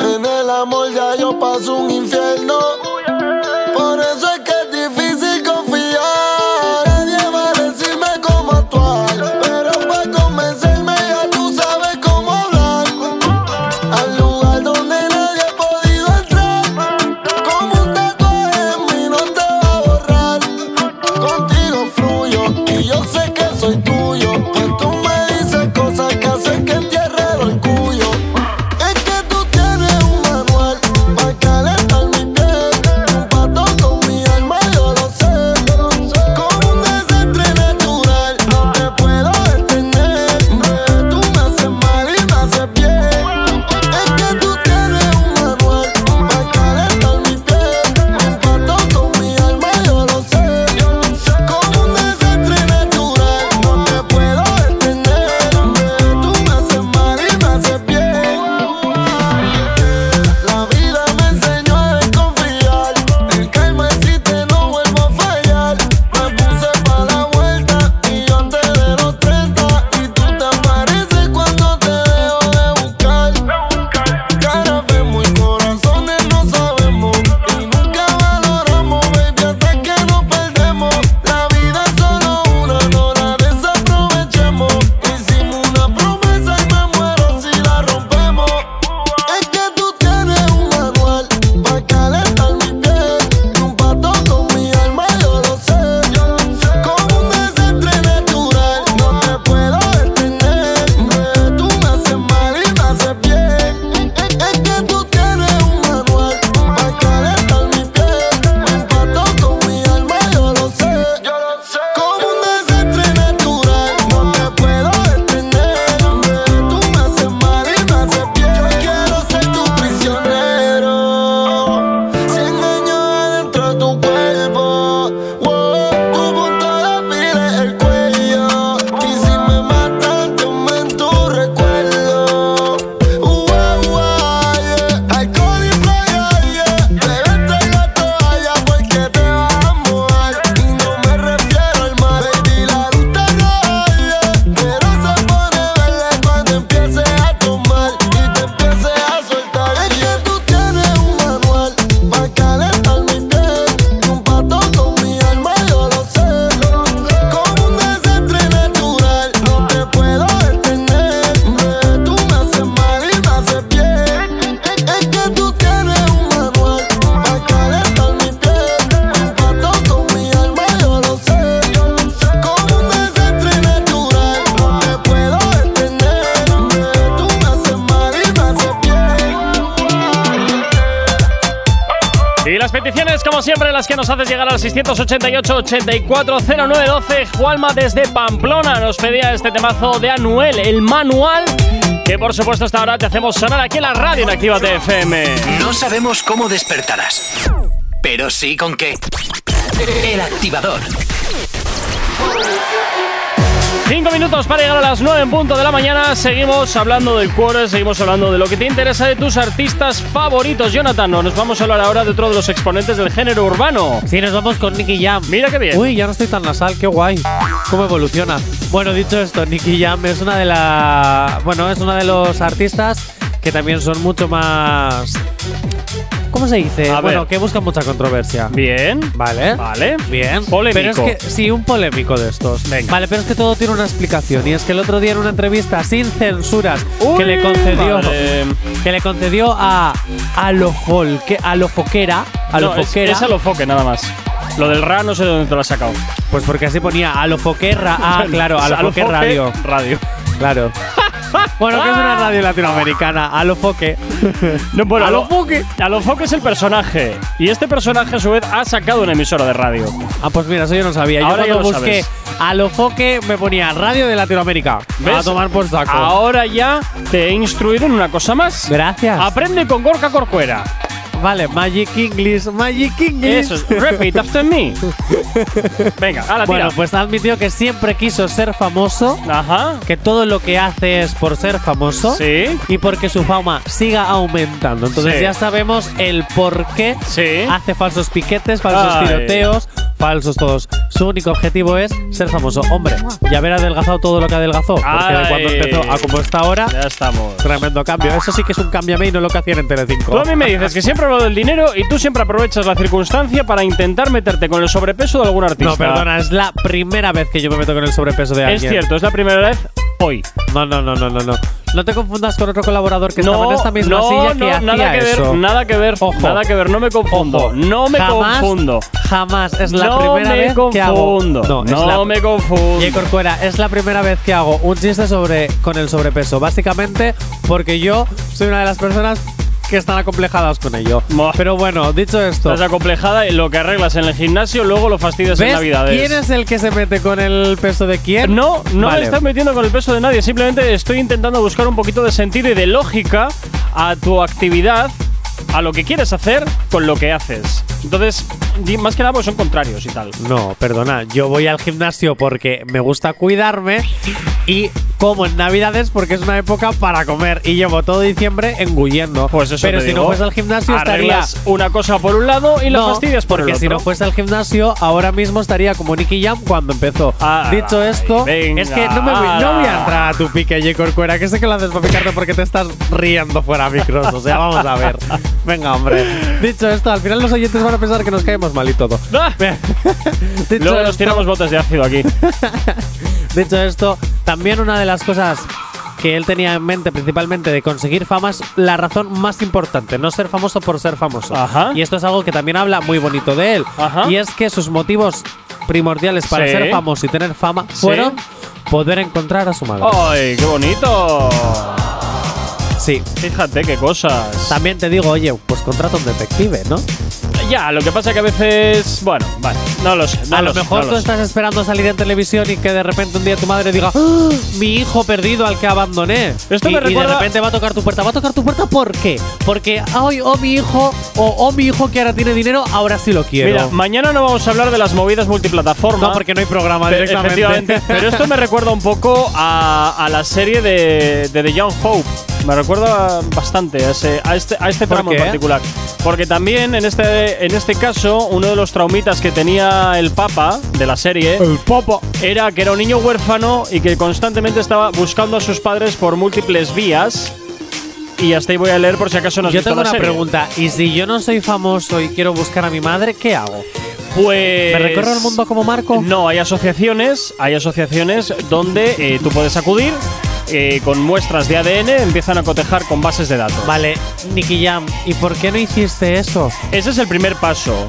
En el amor ya yo paso un infierno. siempre, las que nos haces llegar al 688-840912. Juanma desde Pamplona nos pedía este temazo de Anuel, el manual. Que por supuesto hasta ahora te hacemos sonar aquí en la radio en Activa FM. No sabemos cómo despertarás, pero sí con qué. El activador. Cinco minutos para llegar a las 9 en punto de la mañana. Seguimos hablando del cuore, seguimos hablando de lo que te interesa de tus artistas favoritos. Jonathan, No, nos vamos a hablar ahora de otro de los exponentes del género urbano. Sí, nos vamos con Nicky Jam. Mira qué bien. Uy, ya no estoy tan nasal, qué guay. Cómo evoluciona. Bueno, dicho esto, Nicky Jam es una de la, bueno, es uno de los artistas que también son mucho más ¿Cómo se dice? A bueno, ver. que busca mucha controversia. Bien. Vale. Vale. Bien. Polémico. Pero es que sí, un polémico de estos. Venga. Vale, pero es que todo tiene una explicación. Y es que el otro día en una entrevista sin censuras que le concedió vale. que le concedió a a lo folque, a lo foquera, a No, es, foquera. es a lo foque, nada más. Lo del RA no sé de dónde te lo has sacado. Pues porque así ponía a lo foquerra. Ah, claro, a lo foque radio. Radio. Claro. Bueno, que es una radio latinoamericana, a lo foque. No, bueno, A lo foque. A lo foque es el personaje. Y este personaje, a su vez, ha sacado una emisora de radio. Ah, pues mira, eso yo no sabía. Ahora yo ya cuando lo busqué sabes. a lo foque me ponía radio de Latinoamérica. ¿Ves? A tomar por saco. Ahora ya te he instruido en una cosa más. Gracias. Aprende con Gorka Corcuera. Vale, Magic English, Magic English. Eso es. Repeat after me. Venga, ahora Bueno, tira. pues ha admitido que siempre quiso ser famoso, Ajá. que todo lo que hace es por ser famoso Sí. y porque su fama siga aumentando. Entonces Sí. ya sabemos el por qué Sí. hace falsos piquetes, falsos Ay. tiroteos, falsos todos. Su único objetivo es ser famoso. Hombre, ya haber adelgazado todo lo que adelgazó, porque de cuando empezó a como está ahora, Ya estamos. tremendo cambio. Eso sí que es un cámbiame y no lo que hacían en Telecinco. Tú a mí me dices que siempre hablo del dinero y tú siempre aprovechas la circunstancia para intentar meterte con el sobrepeso de algún artista. No, perdona, es la primera vez que yo me meto con el sobrepeso de Es alguien. cierto, es la primera vez hoy. No, no, no, no, no, no. No te confundas con otro colaborador que estaba en esta misma no, silla no, que hacía nada que eso. ver, nada que ver, Ojo. nada que ver, no me confundo, Ojo. no me Jamás- confundo. Jamás es la no primera me vez que hago. confundo, No, es no la- me confundo. J. Corcuera, es la primera vez que hago un chiste sobre con el sobrepeso. Básicamente porque yo soy una de las personas que están acomplejadas con ello. Pero bueno, dicho esto, Estás acomplejada y lo que arreglas en el gimnasio luego lo fastidias en ¿ves Navidades. quién es el que se mete con el peso de quién? No, no Vale. me estás metiendo con el peso de nadie. Simplemente estoy intentando buscar un poquito de sentido y de lógica a tu actividad, a lo que quieres hacer con lo que haces. Entonces, más que nada, pues son contrarios y tal. No, perdona, yo voy al gimnasio porque me gusta cuidarme y como en Navidades porque es una época para comer y llevo todo diciembre engullendo. Pues eso Pero te si digo. no fuese al gimnasio estaría una cosa por un lado y la no, fastidias por porque el si otro. no fuese al gimnasio ahora mismo estaría como Nicky Jam cuando empezó. Dicho esto, venga, es que no, me voy, no voy a entrar a tu pique, J. Corcuera, que sé que lo haces para picarte porque te estás riendo fuera micros. O sea, vamos a ver. Venga, hombre. Dicho esto, al final los oyentes van a pensar que nos caemos mal y todo. Ah, Luego nos esto- tiramos botes de ácido aquí. Dicho esto, también una de las cosas que él tenía en mente principalmente de conseguir fama es la razón más importante, no ser famoso por ser famoso. Ajá. Y esto es algo que también habla muy bonito de él. Ajá. Y es que sus motivos primordiales para Sí. ser famoso y tener fama fueron poder encontrar a su madre. ¡Ay, qué bonito! Sí. Fíjate qué cosas. También te digo, oye, pues contrata un detective, ¿no? Ya, lo que pasa que a veces. Bueno, vale, no lo sé. No a lo sé, mejor no tú lo sé. estás esperando salir en televisión y que de repente un día tu madre diga "¡Ah! mi hijo perdido al que abandoné. Esto y, me y de recuerda- repente va a tocar tu puerta. ¿Va a tocar tu puerta por qué? Porque ay, oh mi hijo, o oh mi hijo que ahora tiene dinero, ahora sí lo quiero. Mira, mañana no vamos a hablar de las movidas multiplataforma. no, porque no hay programa Pe- directamente. Efectivamente. Pero esto me recuerda un poco a, a la serie de, de The Young Hope. Me recuerda bastante a, ese- a este, a este ¿Por tramo en particular. Porque también en este, en este caso, uno de los traumitas que tenía el Papa de la serie El Papa. era que era un niño huérfano y que constantemente estaba buscando a sus padres por múltiples vías. Y hasta ahí voy a leer por si acaso no has Yo tengo una pregunta. ¿Y si yo no soy famoso y quiero buscar a mi madre, qué hago? Pues. ¿Me recorro el mundo como Marco? No, hay asociaciones, hay asociaciones donde eh, tú puedes acudir eh, con muestras de ADN, empiezan a cotejar con bases de datos. Vale, Nicky Jam, ¿y por qué no hiciste eso? Ese es el primer paso.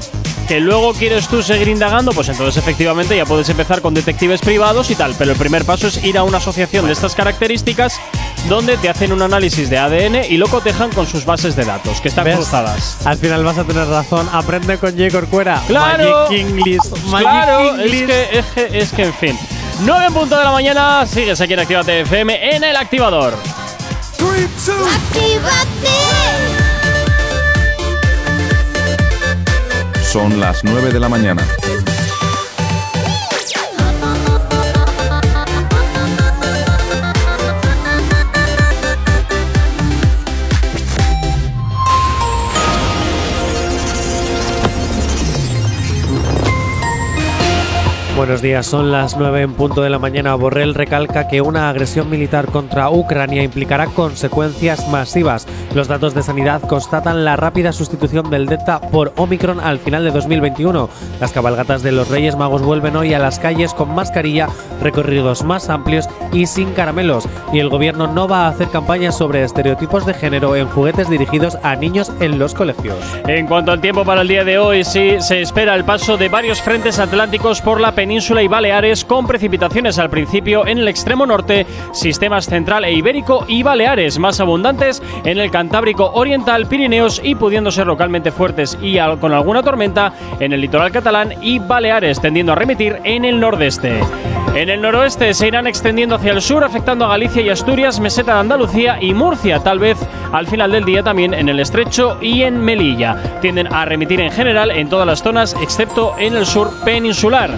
Que luego quieres tú seguir indagando, pues entonces efectivamente ya puedes empezar con detectives privados y tal. Pero el primer paso es ir a una asociación de estas características donde te hacen un análisis de ADN y lo cotejan con sus bases de datos, que están ¿Ves? cruzadas. Al final vas a tener razón. Aprende con J. Corcuera. ¡Claro! Magic English. Magic Claro, es que, es que, es que, en fin. 9 en punto de la mañana, sigues aquí en Actívate FM en el activador. Son las 9 de la mañana. Buenos días, son las 9 en punto de la mañana. Borrell recalca que una agresión militar contra Ucrania implicará consecuencias masivas. Los datos de sanidad constatan la rápida sustitución del Delta por Omicron al final de 2021. Las cabalgatas de los Reyes Magos vuelven hoy a las calles con mascarilla, recorridos más amplios y sin caramelos. Y el gobierno no va a hacer campañas sobre estereotipos de género en juguetes dirigidos a niños en los colegios. En cuanto al tiempo para el día de hoy, sí se espera el paso de varios frentes atlánticos por la península y Baleares, con precipitaciones al principio en el extremo norte, sistemas central e ibérico y Baleares, más abundantes en el Cantábrico Oriental, Pirineos y pudiendo ser localmente fuertes y con alguna tormenta en el litoral catalán y Baleares, tendiendo a remitir en el nordeste. En el noroeste se irán extendiendo hacia el sur, afectando a Galicia y Asturias, meseta de Andalucía y Murcia, tal vez al final del día también en el estrecho y en Melilla. Tienden a remitir en general en todas las zonas, excepto en el sur peninsular.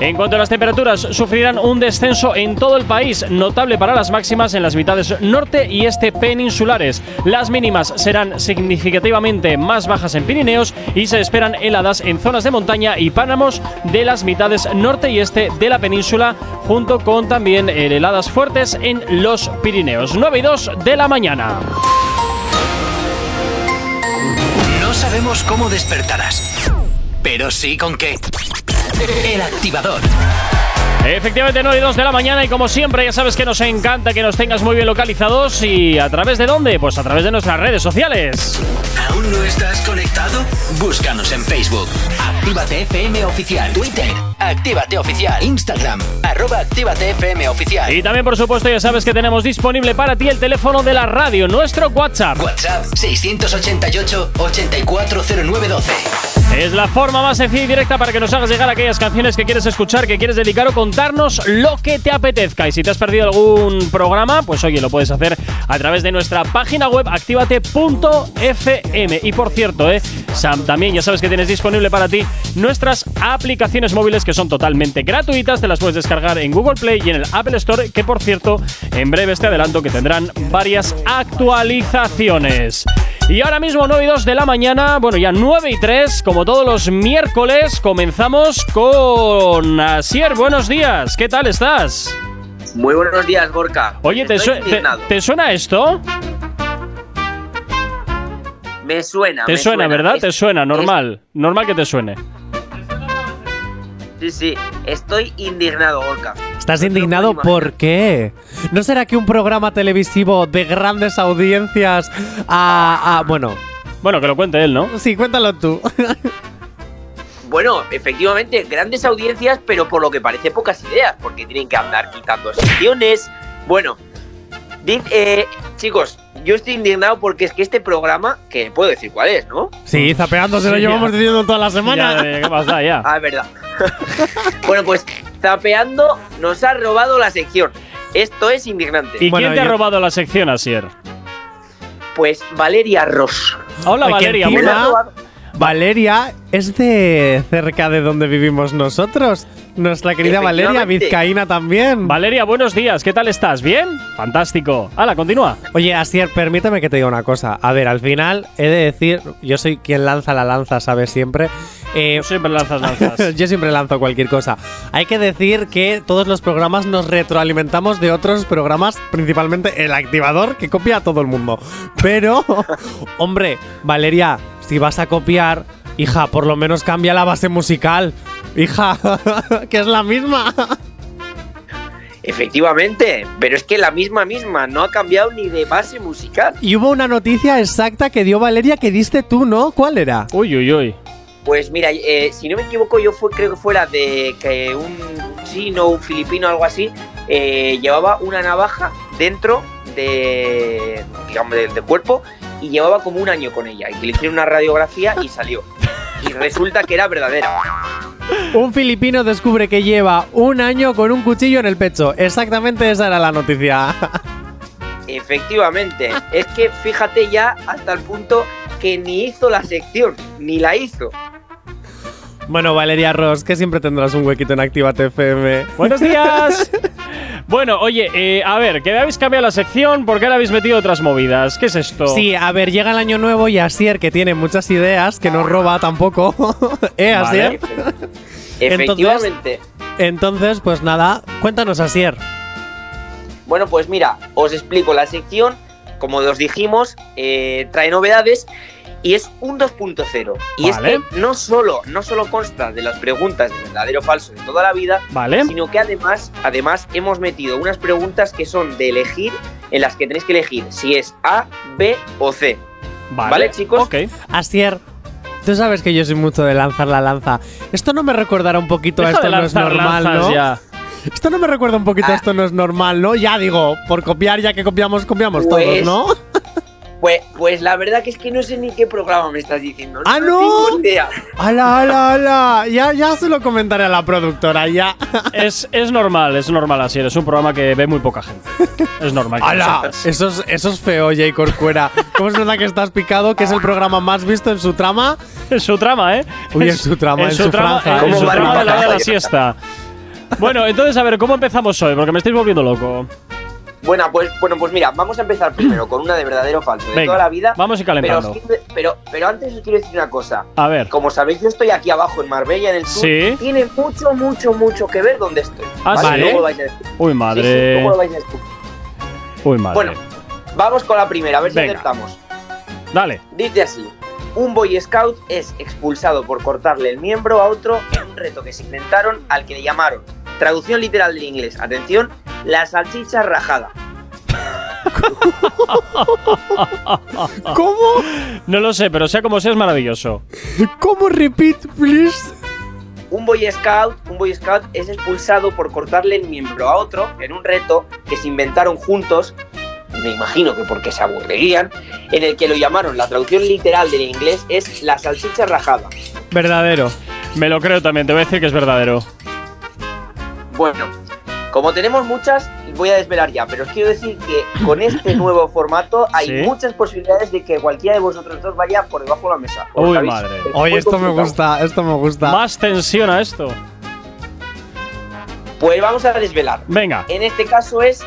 En cuanto a las temperaturas, sufrirán un descenso en todo el país, notable para las máximas en las mitades norte y este peninsulares. Las mínimas serán significativamente más bajas en Pirineos y se esperan heladas en zonas de montaña y páramos de las mitades norte y este de la península, junto con también eh, heladas fuertes en los Pirineos. 9 y 2 de la mañana. No sabemos cómo despertarás, pero sí con qué. El activador. Efectivamente, 9 y 2 de la mañana y como siempre ya sabes que nos encanta que nos tengas muy bien localizados y a través de dónde? Pues a través de nuestras redes sociales. ¿Aún no estás conectado? Búscanos en Facebook. Actívate FM Oficial. Twitter. Actívate Oficial. Instagram. Arroba Actívate FM Oficial. Y también, por supuesto, ya sabes que tenemos disponible para ti el teléfono de la radio, nuestro WhatsApp. WhatsApp 688-840912. Es la forma más sencilla y directa para que nos hagas llegar aquellas canciones que quieres escuchar, que quieres dedicar o contarnos lo que te apetezca. Y si te has perdido algún programa, pues oye, lo puedes hacer a través de nuestra página web activate.fm. Y por cierto, eh, Sam, también ya sabes que tienes disponible para ti nuestras aplicaciones móviles que son totalmente gratuitas. Te las puedes descargar en Google Play y en el Apple Store, que por cierto, en breve te adelanto que tendrán varias actualizaciones. Y ahora mismo 9 y 2 de la mañana, bueno ya 9 y 3, como todos los miércoles, comenzamos con Asier. Buenos días, ¿qué tal estás? Muy buenos días, Gorka. Oye, ¿te, suena esto? Me suena. Te me suena, ¿verdad? Es- Te suena, normal. Normal que te suene. Sí, sí. Estoy indignado, Gorka. ¿Estás indignado por qué? ¿No será que un programa televisivo de grandes audiencias a, a- bueno, Bueno, que lo cuente él, ¿no? sí, cuéntalo tú. Bueno, efectivamente, grandes audiencias, pero por lo que parece pocas ideas, porque tienen que andar quitando secciones. Bueno, eh, chicos, yo estoy indignado porque es que este programa, que puedo decir cuál es, ¿no? Sí, zapeando se lo llevamos diciendo toda la semana. Ya, ¿Qué pasa ya? Ah, es verdad. bueno, pues Zapeando nos ha robado la sección. Esto es indignante. ¿Y quién te ha robado la sección, Asier? Pues Valeria Ross. Hola, Valeria. buena- Valeria es de cerca de donde vivimos nosotros. Nuestra querida Valeria, vizcaína también. Valeria, buenos días. ¿Qué tal estás? ¿Bien? Fantástico. Hala, continúa. Oye, Asier, permíteme que te diga una cosa. A ver, al final he de decir, yo soy quien lanza la lanza, ¿sabes? Siempre. Eh, siempre lanzas lanzas. yo siempre lanzo cualquier cosa. Hay que decir que todos los programas nos retroalimentamos de otros programas, principalmente el activador, que copia a todo el mundo. Pero, hombre, Valeria, si vas a copiar, hija, por lo menos cambia la base musical. Hija, que es la misma. Efectivamente, pero es que la misma misma no ha cambiado ni de base musical. Y hubo una noticia exacta que dio Valeria que diste tú, ¿no? ¿Cuál era? Uy, uy, uy. Pues mira, eh, si no me equivoco, yo fue, creo que fuera de que un chino, un filipino, algo así, eh, llevaba una navaja dentro de, digamos, del del cuerpo y llevaba como un año con ella. Y que le hicieron una radiografía y salió. Y resulta que era verdadera. Un filipino descubre que lleva un año con un cuchillo en el pecho. Exactamente esa era la noticia. Efectivamente. Es que fíjate ya hasta el punto que ni hizo la sección, ni la hizo. Bueno, Valeria Ross, que siempre tendrás un huequito en Actívate FM. Buenos días. bueno, oye, eh, a ver, que habéis cambiado la sección porque ahora habéis metido otras movidas. ¿Qué es esto? Sí, a ver, llega el año nuevo y Asier, que tiene muchas ideas, que no roba tampoco. ¿Eh, Asier? Efectivamente. Entonces, pues nada, cuéntanos, Asier. Bueno, pues mira, os explico la sección. Como os dijimos, eh, trae novedades y es un 2.0. Y Vale. es que no solo, no solo consta de las preguntas de verdadero o falso de toda la vida, Vale. sino que además, además hemos metido unas preguntas que son de elegir, en las que tenéis que elegir si es A, B o C. Vale, ¿Vale, chicos? Ok. Asier, tú sabes que yo soy mucho de lanzar la lanza. Esto no me recordará un poquito a esto de no es normal, ¿no? ya. Esto no me recuerda un poquito a esto no es normal, ¿no? Ya digo, por copiar, ya que copiamos, copiamos todos, Pues- ¿no? Pues, pues la verdad que es que no sé ni qué programa me estás diciendo. ¡Ah, no! idea. ¡Hala, hala, hala! Ya, ya se lo comentaré a la productora, ya. Es, es normal, es normal así. Es un programa que ve muy poca gente. Es normal. ¡Hala! Eso es, eso es feo, Jay Corcuera. ¿Cómo es verdad que estás picado? Que es el programa más visto en su trama. En su trama, ¿eh? Uy, en su trama, en su trama, franja. En ¿Cómo su trama la de la hora de la siesta. Bueno, entonces, a ver, ¿cómo empezamos hoy? Porque me estáis volviendo loco. Bueno, pues, bueno, pues mira, vamos a empezar primero con una de verdadero o falso de Venga, toda la vida. vamos a Pero, calentando. quiero- pero, pero antes os quiero decir una cosa. A ver. Como sabéis, yo estoy aquí abajo en Marbella, en el sur. Sí. Tiene mucho, mucho, mucho que ver donde estoy. Ah, ¿vale? ¿sí? Luego lo vais a descubrir. Uy, Sí, sí, madre. luego lo vais a descubrir. Uy, madre. Bueno, vamos con la primera, a ver si acertamos. Dale. Dice así. Un Boy Scout es expulsado por cortarle el miembro a otro en un reto que se inventaron al que le llamaron, traducción literal del inglés, atención, la salchicha rajada. ¿Cómo? No lo sé, pero sea como sea, es maravilloso. ¿Cómo repeat, please? Un Boy Scout, un Boy Scout es expulsado por cortarle el miembro a otro en un reto que se inventaron juntos, me imagino que porque se aburrirían, en el que lo llamaron, la traducción literal del inglés es la salchicha rajada. Verdadero. Me lo creo también, te voy a decir que es verdadero. Bueno, como tenemos muchas, voy a desvelar ya, pero os quiero decir que con este nuevo formato hay Sí. muchas posibilidades de que cualquiera de vosotros dos vaya por debajo de la mesa. ¿Os Uy, sabéis? madre. Es Oye, esto me gusta, esto me gusta. Más tensión a esto. Pues vamos a desvelar. Venga. En este caso es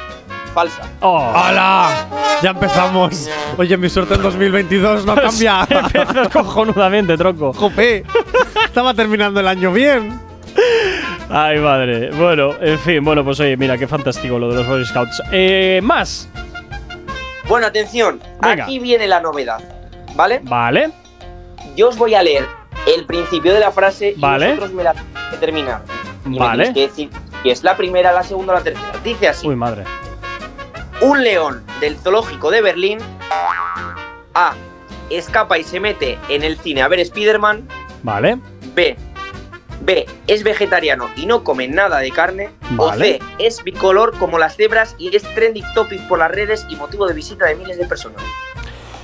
falsa. Oh. ¡Hala! Ya empezamos. Oye, mi suerte en 2022 no cambia. Empezó cojonudamente, tronco. Jope. Estaba terminando el año bien. Ay, madre. Bueno, en fin, bueno, pues oye, mira, qué fantástico lo de los Boy Scouts. Eh, más. Bueno, atención, Venga. aquí viene la novedad, ¿vale? Vale. Yo os voy a leer el principio de la frase y vosotros me la que terminar. Y me Vale. tenéis que decir si es la primera, la segunda o la tercera. Dice así. Uy, madre. Un león del zoológico de Berlín A. Escapa y se mete en el cine a ver Spider-Man. Vale. B. B. Es vegetariano y no come nada de carne. O. C. Es bicolor como las cebras y es trending topic por las redes y motivo de visita de miles de personas.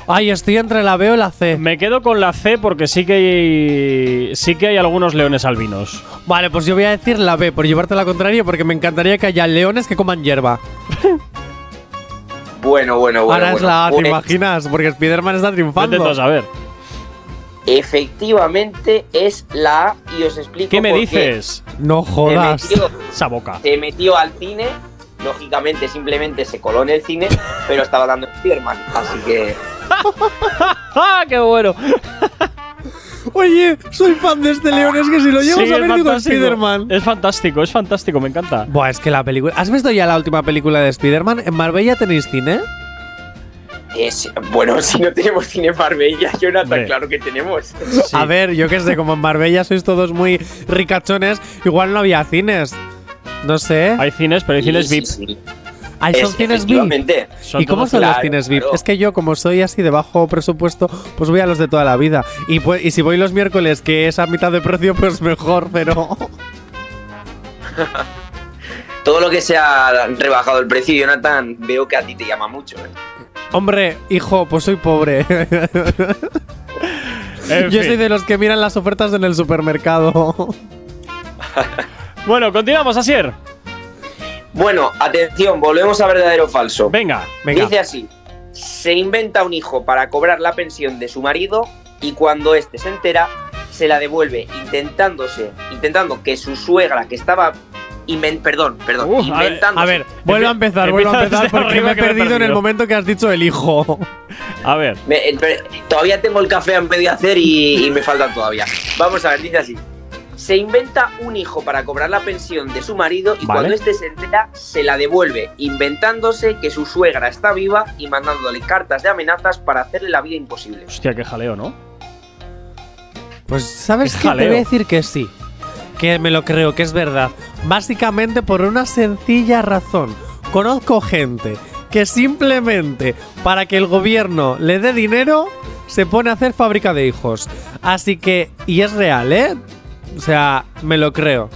Ay, estoy entre la B o la C. Me quedo con la C porque sí que hay, sí que hay algunos leones albinos. Vale, pues yo voy a decir la B por llevarte la contraria porque me encantaría que haya leones que coman hierba. Bueno, bueno, bueno. Ahora es la A, ¿te Pues, imaginas? Porque Spider-Man está triunfando. Intento saber. Efectivamente es la A y os explico ¿Qué me por dices? No Se jodas. metió, Esa boca. se metió al cine. Lógicamente, simplemente se coló en el cine, pero estaba dando Spider-Man. Así que. ¡Ah, qué bueno! Oye, soy fan de este león, es que si lo llevas Sí, a ver digo. Spider-Man. Es fantástico, es fantástico, me encanta. Buah, es que la película. ¿Has visto ya la última película de Spider-Man? ¿En Marbella tenéis cine? Es, bueno, si no tenemos cine en Marbella, Jonathan, Hombre. claro que tenemos. A ver, yo qué sé, como en Marbella sois todos muy ricachones, igual no había cines. No sé. Hay cines, pero hay cines Sí, VIP. sí, sí. ¿Hay son Es- cines VIP? Son ¿Y cómo son los cines VIP? claro. Es que yo, como soy así de bajo presupuesto, pues voy a los de toda la vida. Y, pues, y si voy los miércoles, que es a mitad de precio, pues mejor, pero. Todo lo que sea rebajado el precio, Jonathan, veo que a ti te llama mucho. ¿eh? Hombre, hijo, pues soy pobre. En yo fin. soy de los que miran las ofertas en el supermercado. Bueno, continuamos, Asier. Bueno, atención, volvemos a verdadero o falso. Venga. Venga. Dice así: se inventa un hijo para cobrar la pensión de su marido y cuando éste se entera, se la devuelve intentándose, intentando que su suegra que estaba inven- perdón, perdón, Uh, a ver, inventando A ver, vuelvo a empezar, vuelvo a empezar porque me he me perdido en el momento que has dicho el hijo. A ver. todavía tengo el café a medio hacer y, y me faltan todavía. Vamos a ver, dice así. se inventa un hijo para cobrar la pensión de su marido y Vale. cuando este se entera se la devuelve, inventándose que su suegra está viva y mandándole cartas de amenazas para hacerle la vida imposible. Hostia, qué jaleo, ¿no? Pues, ¿sabes Qué? Te jaleo. voy a decir que sí. Que me lo creo, que es verdad. Básicamente por una sencilla razón. Conozco gente que simplemente para que el gobierno le dé dinero se pone a hacer fábrica de hijos. Así que, y es real, ¿eh? O sea, me lo creo.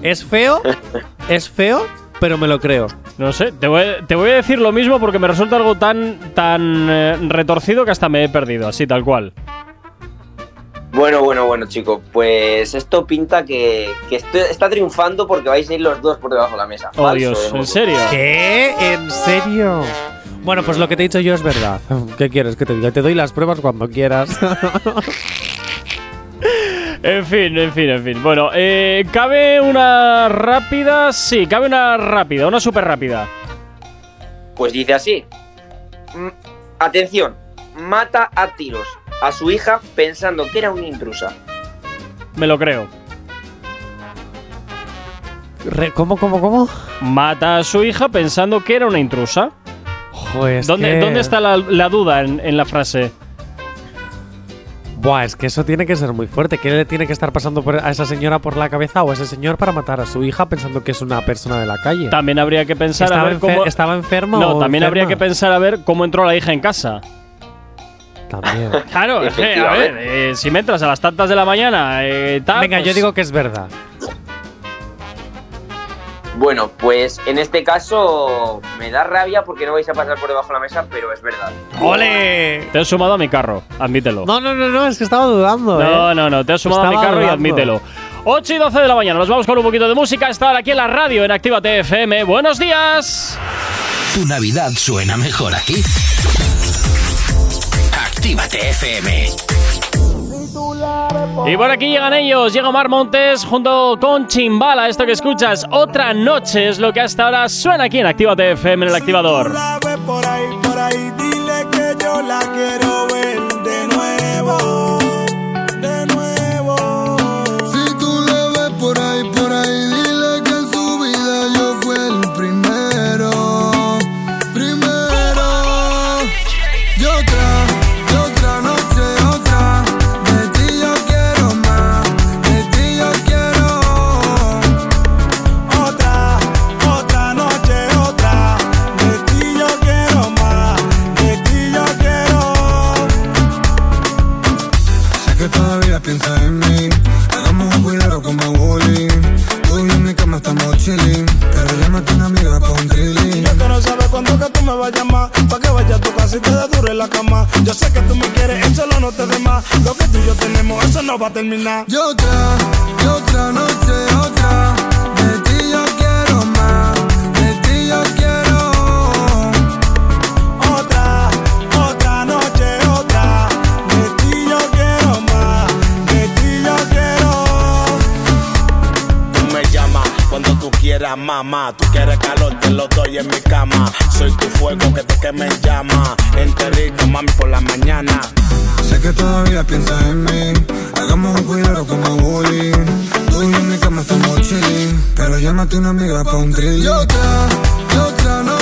Es feo, es feo, pero me lo creo. No sé, te voy, a decir lo mismo porque me resulta algo tan, tan eh, retorcido que hasta me he perdido, así tal cual. Bueno, bueno, bueno, chicos, pues esto pinta que, que esto está triunfando porque vais a ir los dos por debajo de la mesa. Oh, Falso, Dios, ¿eh? ¿en serio? ¿Qué? ¿En serio? Bueno, pues lo que te he dicho yo es verdad. ¿Qué quieres que te diga? Te doy las pruebas cuando quieras. En fin, en fin, en fin. Bueno, eh, ¿cabe una rápida? Sí, cabe una rápida, una súper rápida. Pues dice así. Mm, atención, mata a tiros a su hija pensando que era una intrusa. Me lo creo. Re- ¿Cómo, cómo, cómo? Mata a su hija pensando que era una intrusa. Joder, es ¿Dónde, que- ¿dónde está la, la duda en, en la frase? Buah, es que eso tiene que ser muy fuerte. ¿Qué le tiene que estar pasando por- a esa señora por la cabeza o a ese señor para matar a su hija pensando que es una persona de la calle? También habría que pensar a ¿Estaba, ver enfer- cómo. ¿Estaba enferma No, o también habría que enferma? pensar a ver cómo entró la hija en casa. También. Claro, es que, a ver, eh, si me entras a las tantas de la mañana, eh, tal. Venga, yo pues- digo que es verdad. Bueno, pues en este caso me da rabia porque no vais a pasar por debajo de la mesa, pero es verdad. ¡Ole! Te has sumado a mi carro, admítelo. No, no, no, no, es que estaba dudando, ¿eh? No, no, no, te has sumado a mi carro y admítelo. 8 y 12 de la mañana, nos vamos con un poquito de música. Estar aquí en la radio en Actívate FM. ¡Buenos días! Tu Navidad suena mejor aquí. Actívate FM. Y por aquí llegan ellos, llega Mar Montes junto con Chimbala. Esto que escuchas, otra noche es lo que hasta ahora suena aquí en Actívate FM en el activador. la ves por ahí, por ahí, dile que yo la quiero ver de nuevo, Tú quieres calor, te lo doy en mi cama. Soy tu fuego que te queme en llama. Enterito, mami, por la mañana. Sé que todavía piensas en mí. Hagamos un cuidado como bullying. Tú y yo en mi cama estamos chilling. Pero llámate una amiga pa' un drilling. Y otra, y otra noche,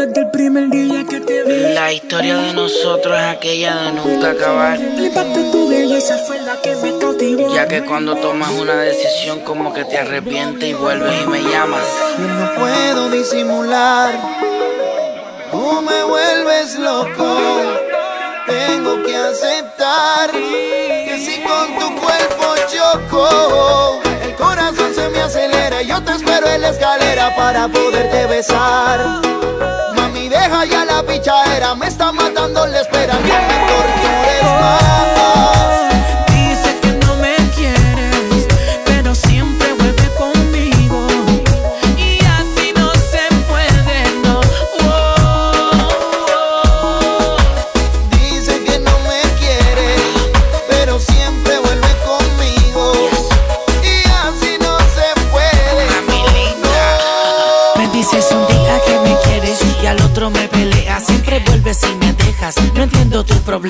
Desde el primer día que te vi. La historia de nosotros es aquella de nunca acabar. Tu belleza fue la que me cautivó. Ya que cuando tomas una decisión como que te arrepientes y vuelves y me llamas. Yo no puedo disimular. Tú me vuelves loco. Tengo que aceptar Que si con tu cuerpo choco El corazón se me acelera. Y Yo te espero en la escalera para poderte besar pichadera Me está matando la espera. No me tortures más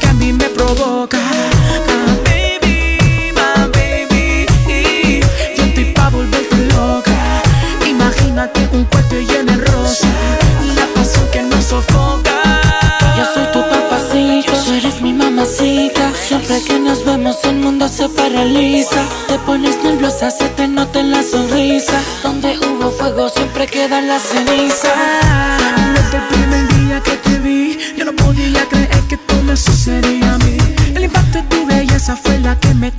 Que a mí me provoca. Ah, baby, my baby. Yo estoy pa' volverte loca. Imagínate un cuarto lleno de rosa. La pasión que nos sofoca. Yo soy tu papacito, tú eres mi mamacita. Siempre que nos vemos el mundo se paraliza. Te pones nerviosa, se te nota en la sonrisa. Donde hubo fuego siempre queda la ceniza. Desde el primer día que belleza fue la que me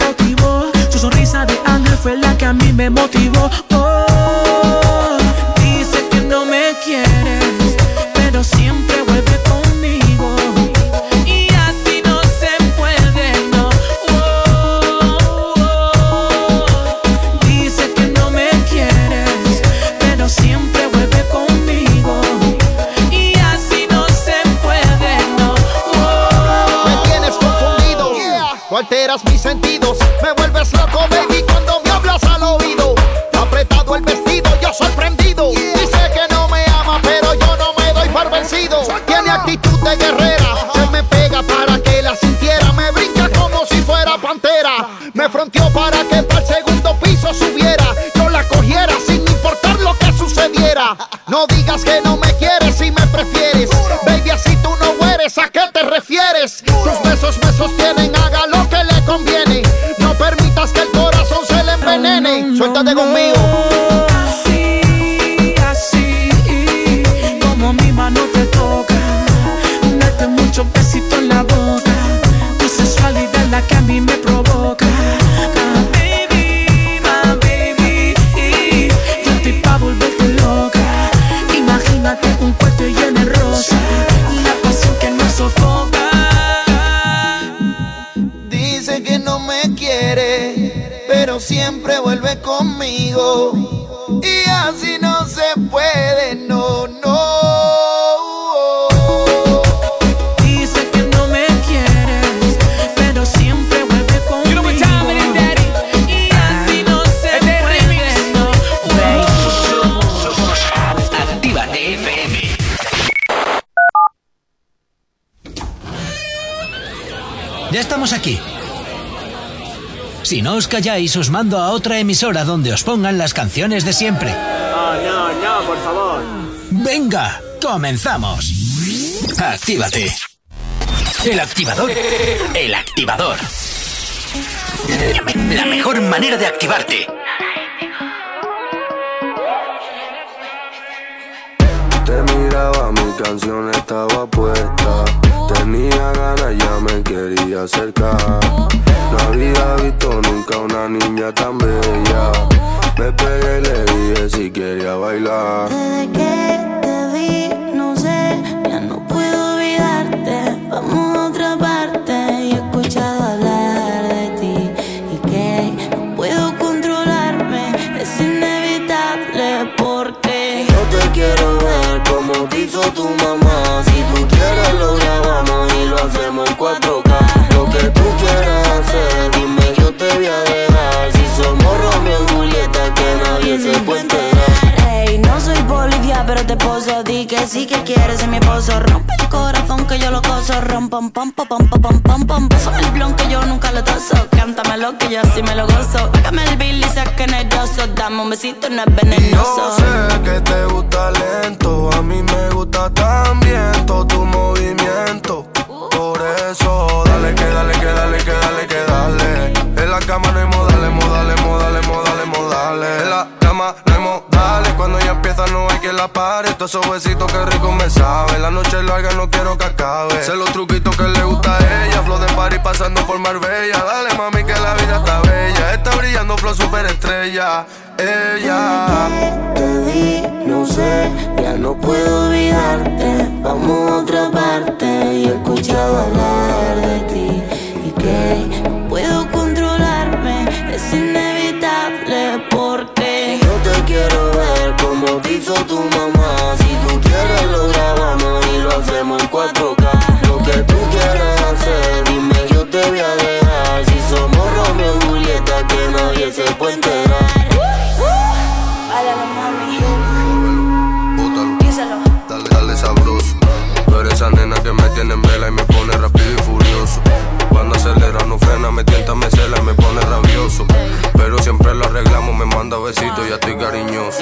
Ya estamos aquí. Si no os calláis, os mando a otra emisora donde os pongan las canciones de siempre. No, no, no, por favor. Venga, comenzamos. Actívate. El activador. El activador. La, me- la mejor manera de activarte. Te miraba, mi canción estaba puesta. Tenía ganas, ya me quería acercar. No había visto nunca una niña tan bella. Me pegué y le dije si quería bailar. Desde que te vi, no sé, ya no puedo olvidarte. Vamos a otra parte. Y he escuchado hablar de ti y que no puedo controlarme. Es inevitable porque Yo te quiero ver como te hizo tu mamá. Sí que quieres ser mi esposo. Rompe el corazón que yo lo coso. Rom, pam, pam, pam, pam, pam, pam, pam. Pásame el blon que yo nunca lo toso. Cántamelo que yo sí me lo gozo. Bájame el bill y saca nervioso. Dame un besito, no es Yo venenoso. sé que te gusta lento, a mí me gusta también todo tu movimiento. No hay que la pare. Todos esos besitos que rico me saben. La noche larga, no quiero que acabe. Sé los truquitos que le gusta a ella. Flow de party pasando por Marbella. Dale mami que la vida está bella. Está brillando flow superestrella. Ella. Te vi, no sé, ya no puedo olvidarte. Vamos a otra parte y he escuchado hablar de ti y que no puedo controlarme. Es quiero ver como te hizo tu mamá. Si tú quieres lo grabamos y lo hacemos en 4K. Lo que tú quieras hacer, dime yo te voy a dejar. Si somos Romeo y Julieta, que nadie se puede enterar. Esa nena que me tiene en vela y me pone rápido y furioso. Cuando acelera no frena, me tienta, me cela y me pone rabioso. Siempre lo arreglamos, me manda besitos ya estoy cariñoso.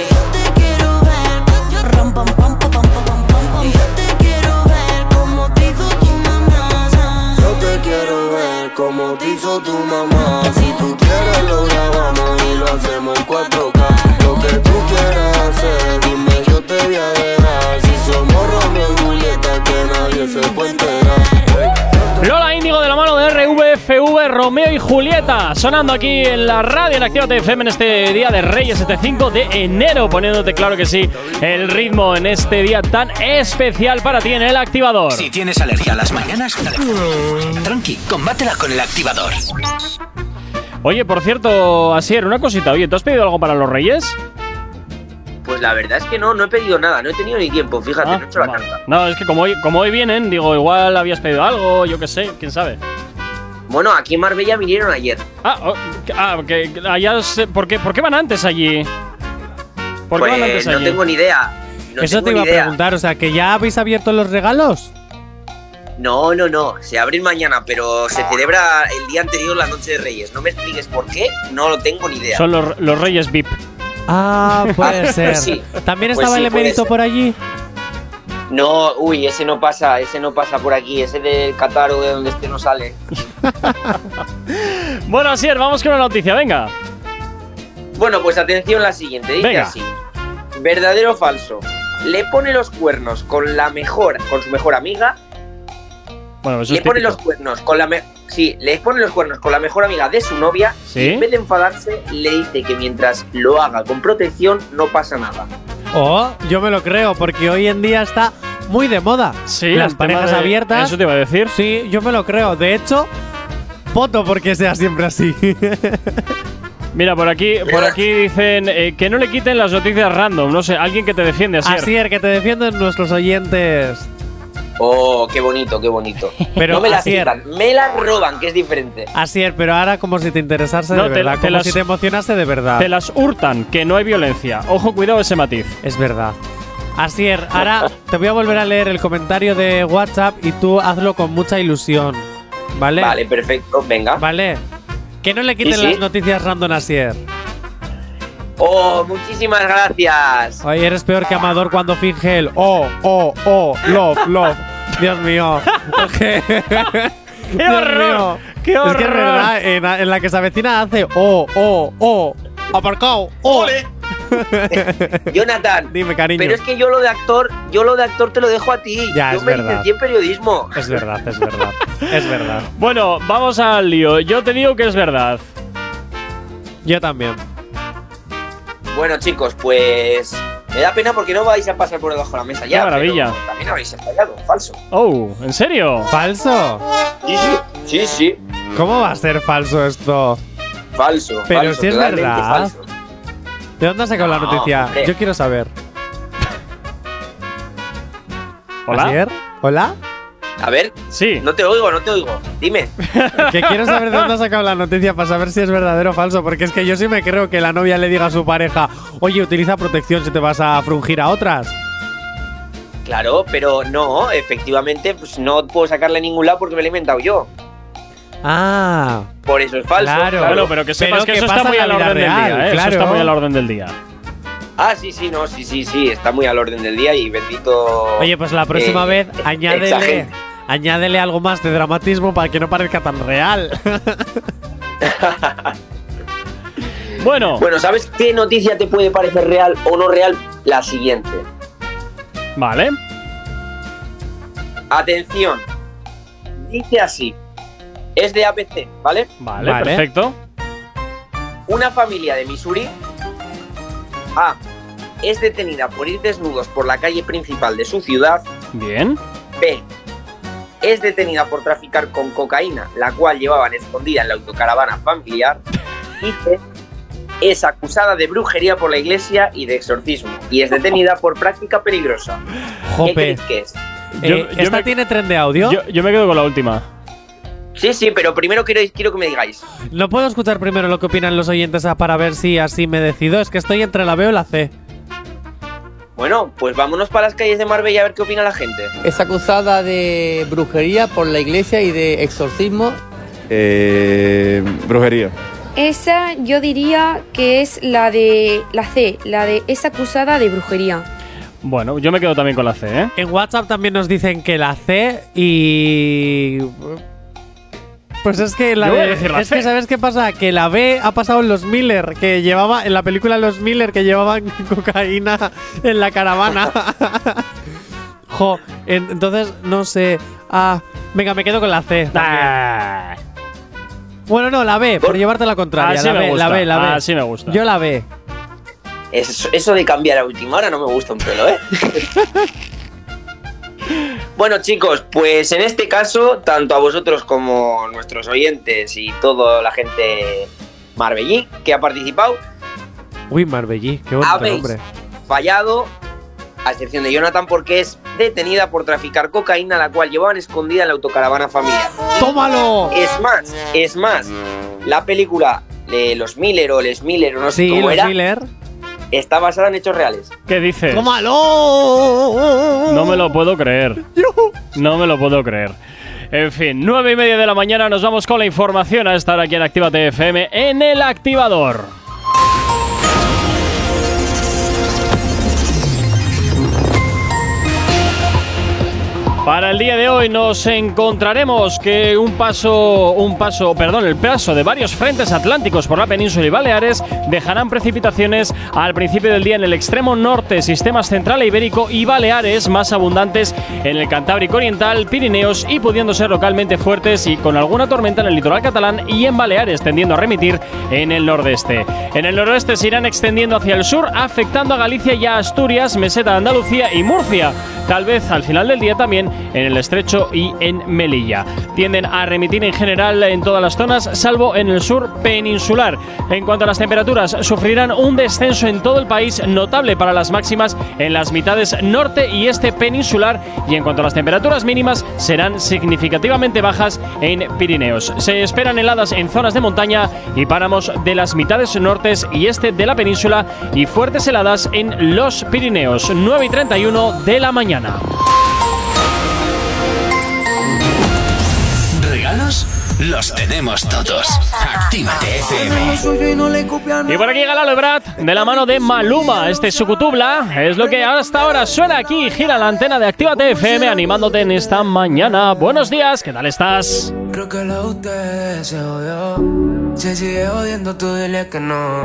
quiero ver. Rom, pam, pam, pam, pam, pam, pam, pam. Yo te quiero ver como te hizo tu mamá. Yo te quiero ver como te hizo tu mamá. Si tú quieres lo grabamos y lo hacemos en 4K. Lo que tú quieras hacer, dime yo te voy a dejar. Si somos Romeo y Julieta, que nadie se puede enterar. Lola Índigo de la mano de RVFV, Romeo y Julieta, sonando aquí en la radio en Actívate FM en este día de Reyes 75 de enero, poniéndote claro que sí el ritmo en este día tan especial para ti en el activador. Si tienes alergia a las mañanas, tranqui, combátela con el activador. Oye, por cierto, Asier, una cosita, oye, ¿tú has pedido algo para los Reyes? Pues la verdad es que no, no he pedido nada, no he tenido ni tiempo, fíjate, Ah, no he hecho la vale. carta. No, es que como hoy, como hoy vienen, digo, igual habías pedido algo, yo qué sé, quién sabe. Bueno, aquí en Marbella vinieron ayer. Ah, oh, ah, que que allá se- ¿por, qué, ¿por qué van antes allí? ¿Por qué van Pues antes no allí? tengo ni idea. No Eso te iba a preguntar, o sea, que ya habéis abierto los regalos. No, no, no. Se abren mañana, pero se celebra el día anterior la noche de Reyes. No me expliques por qué, no lo tengo ni idea. Son los, los Reyes VIP. Ah, puede ser. Sí. También Pues estaba sí, el emérito por allí. No, uy, ese no pasa, ese no pasa por aquí, ese del Qatar o de donde este no sale. Bueno, Asier, vamos con la noticia, venga. Bueno, pues atención la siguiente, dice Venga. así. Verdadero o falso. Le pone los cuernos con la mejor, con su mejor amiga. Bueno, eso le es pone los cuernos con la me- sí, le pone los cuernos con la mejor amiga de su novia. Sí. Y en vez de enfadarse, le dice que mientras lo haga con protección no pasa nada. Oh, yo me lo creo, porque hoy en día está muy de moda. Sí, Las parejas de- abiertas. Eso te iba a decir. Sí, yo me lo creo. De hecho, voto porque sea siempre así. Mira, por aquí, por aquí dicen eh, que no le quiten las noticias random. No sé, alguien que te defiende, Asier. Asier, que te defienden nuestros oyentes. Oh, qué bonito, qué bonito. Pero, no me las Asier. quitan, me las roban, que es diferente. Asier, pero ahora como si te interesase No, de te- verdad, te como las- si te emocionase de verdad. Te las hurtan, que no hay violencia. Ojo, cuidado ese matiz. Es verdad. Asier, ahora te voy a volver a leer el comentario de WhatsApp y tú hazlo con mucha ilusión. ¿Vale? Vale, perfecto, venga. Vale. Que no le quiten sí. las noticias random a Asier. Oh, muchísimas gracias. Oye, eres peor que Amador cuando finge el oh, oh, oh, love, love. Dios mío. ¡Qué horror! ¡Qué Es que horror! es verdad, en, en la que se avecina hace oh, oh, oh, aparcado, oh. Jonathan. Dime, cariño. Pero es que yo lo de actor, yo lo de actor te lo dejo a ti. Ya, yo es me verdad. licencié en periodismo. Es verdad, es verdad. es verdad. Bueno, vamos al lío. Yo te digo que es verdad. Yo también. Bueno, chicos, pues me da pena porque no vais a pasar por debajo de la mesa ya. Qué maravilla. pero También habéis fallado, falso. Oh, ¿en serio? ¿Falso? Sí, sí, sí, sí. ¿Cómo va a ser falso esto? Falso. Pero falso, si es verdad. falso. ¿De dónde has sacado la No, noticia? hombre. Yo quiero saber. ¿Hola? ¿Asier? ¿Hola? A ver. Sí. No te oigo, no te oigo. Dime. Que quiero saber de dónde has sacado la noticia para saber si es verdadero o falso. Porque es que yo sí me creo que la novia le diga a su pareja, oye, utiliza protección si te vas a frungir a otras. Claro, pero no, efectivamente, pues no puedo sacarle a ningún lado porque me lo he inventado yo. Ah. Por eso es falso. Claro. Bueno, pero que sepas Pero que que eso está muy a la la orden del día, ¿eh? claro. Eso está muy a la orden del día. Ah, sí, sí, no, sí, sí, sí, está muy al orden del día y bendito. Oye, pues la próxima eh, vez añádele. Añádele algo más de dramatismo para que no parezca tan real. Bueno, Bueno, ¿sabes qué noticia te puede parecer real o no real? La siguiente. vale. Atención. Dice así. Es de APC, ¿vale? Vale, Vale. perfecto. Una familia de Missouri. A. Es detenida por ir desnudos por la calle principal de su ciudad. Bien. B. Es detenida por traficar con cocaína, la cual llevaban escondida en la autocaravana familiar. Y C. Es acusada de brujería por la iglesia y de exorcismo. Y es detenida por práctica peligrosa. ¿Qué creéis que es? Yo- Eh, yo ¿Esta me- tiene tren de audio? Yo, yo me quedo con la última. Sí, sí, pero primero quiero, quiero que me digáis. ¿No puedo escuchar primero lo que opinan los oyentes ah, para ver si así me decido? Es que estoy entre la B o la C. Bueno, pues vámonos para las calles de Marbella a ver qué opina la gente. Es acusada de brujería por la iglesia y de exorcismo. Eh, brujería. Esa yo diría que es la de la C, la de es acusada de brujería. Bueno, yo me quedo también con la C, ¿eh? En WhatsApp también nos dicen que la C y. Pues es que la Yo voy a de- decir la es C. que sabes qué pasa que la B ha pasado en los Miller que llevaba en la película Los Miller que llevaban cocaína en la caravana. jo, en- entonces no sé. Ah, venga, me quedo con la C. también. Ah, Bueno, no, la B, por llevarte la contraria. Así la, me B, gusta, la B, la B. así me gusta. Yo la B. Eso, eso de cambiar a última hora no me gusta un pelo, ¿eh? bueno, chicos, pues en este caso, tanto a vosotros como nuestros oyentes y toda la gente marbellí que ha participado, Uy, Marbellí, qué bonito habéis nombre. fallado, a excepción de Jonathan, porque es detenida por traficar cocaína, la cual llevaban escondida en la autocaravana familiar. ¡Tómalo! Es más, es más, la película de los Miller o Les Miller o no sé Sí, cómo los era, Miller. Está basada en hechos reales. ¿Qué dices? ¡Tómalo! No me lo puedo creer. No me lo puedo creer. En fin, nueve y media de la mañana nos vamos con la información a estar aquí en Actívate FM en el activador. Para el día de hoy nos encontraremos que un paso, un paso, perdón, el paso de varios frentes atlánticos por la península y Baleares dejarán precipitaciones al principio del día en el extremo norte, sistemas central e ibérico y Baleares más abundantes en el Cantábrico Oriental, Pirineos y pudiendo ser localmente fuertes y con alguna tormenta en el litoral catalán y en Baleares, tendiendo a remitir en el nordeste. En el noroeste se irán extendiendo hacia el sur, afectando a Galicia y a Asturias, Meseta de Andalucía y Murcia. Tal vez al final del día también en el estrecho y en Melilla. Tienden a remitir en general en todas las zonas, salvo en el sur peninsular. En cuanto a las temperaturas, sufrirán un descenso en todo el país notable para las máximas en las mitades norte y este peninsular. Y en cuanto a las temperaturas mínimas, serán significativamente bajas en Pirineos. Se esperan heladas en zonas de montaña y páramos de las mitades nortes y este de la península y fuertes heladas en los Pirineos. 9 y 31 de la mañana. Los tenemos todos. Actívate FM. y por aquí llega Lalo Ebrard, de la mano de Maluma. Este Sucutubla es lo que hasta ahora suena aquí. Gira la antena de Actívate FM animándote en esta mañana. Buenos días, ¿qué tal estás? Creo que la usted se jodió. Se sigue jodiendo, tú dile que no.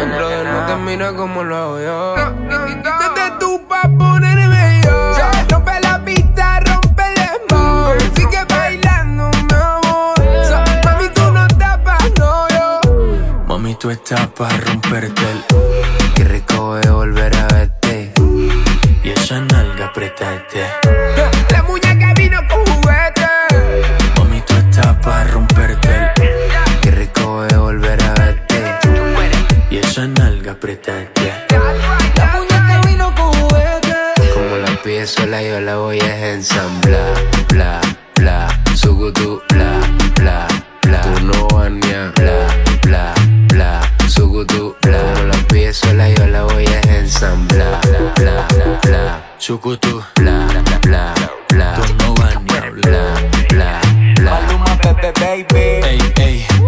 El brother no te mira como lo hago yo. Desde tu pa' ponerme yo. Tú estás para romperte el. Qué rico es volver a verte. Y esa nalga apretarte. La muñeca vino con juguete. Mami, tú estás para romperte el. Qué rico es volver a verte. Y esa nalga apretarte. La muñeca vino con juguete. Como la pide sola, yo la voy a ensamblar. Bla, bla, sugutu, bla, bla, bla. Tú no bañas, bla, bla, bla, sugutu, bla. Como la pide sola, yo la voy a ensamblar. Bla, bla, bla, sugutu, bla, bla, bla, bla. Tú no bañas, bla, bla, bla. Maluma, Pepe, baby. Ey, ey.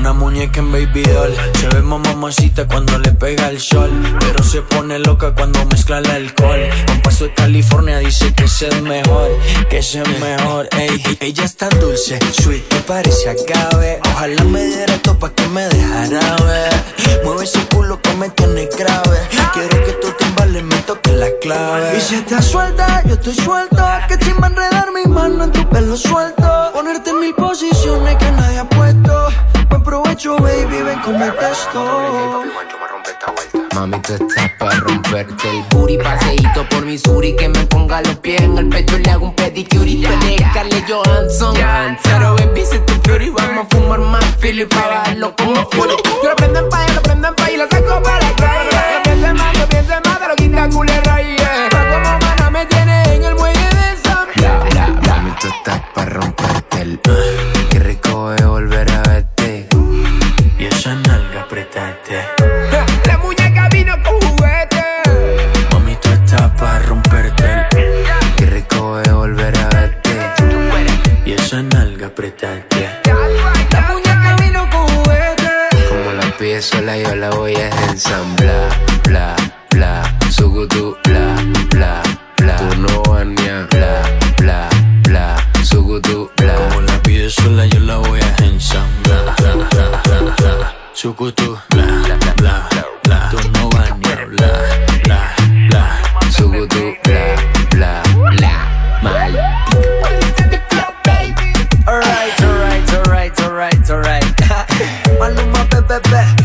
Una muñeca en baby doll. Se ve mamacita cuando le pega el sol. Pero se pone loca cuando mezcla el alcohol. Un paso de California dice que es mejor. Que es mejor, ey. Ella es tan dulce, sweet, que parece agave. Ojalá me diera esto pa' que me dejara ver. Mueve ese culo que me tiene grave. Quiero que tú te embales, me toques la clave. Y si estás suelta, yo estoy suelto. Que chimba enredar mi mano en tu pelo suelto. Ponerte en mil posiciones que nadie ha puesto. Buen provecho, baby, ven con mi texto. Mami, tú estás para romperte el booty Paseíto por Missouri Que me ponga los pies en el pecho y le hago un pedicure Y tú eres Scarlett Johansson. Pero baby, si tú fury Vamos a fumar más filo y pa' bajarlo como fury Yo lo prendo en paya, lo prendo en paya y lo saco para la calle. Lo piense más, lo piense más, te lo quita culera y yeah. Pa' como mana me tiene en el muelle de San Bla, bla, bla Mami, tú estás para romperte el Qué rico es volver Pide sola yo la voy a ensamblar Bla, bla, sugutu, bla, bla, bla Tú no bañas, bla, bla, bla Sugutu, bla Como la pide sola, yo la voy a ensamblar. Bla, bla, bla, bla. Sukutu, bla, bla, bla. Tú no bañas, bla, bla, bla. Sugutu, bla, bla, bla Mal Alright, alright, alright, alright, alright. Maluma, bebé, bebé,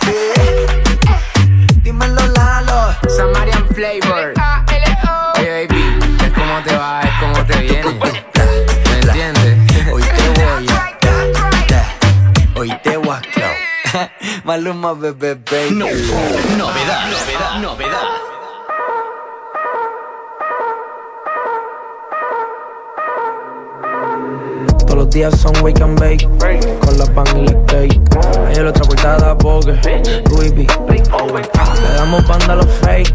baby. Dímelo, Lalo. Samarian Flavor Oye, baby, es como te va, es como te viene ¿Me entiendes? Hoy te voy a. Hoy te voy a. Maluma, bebé, baby. Novedad, novedad, novedad. Todos los días son wake and bake Con la pan y la cake Ayer otra portada Vogue Louis V. Le damos banda a los fake.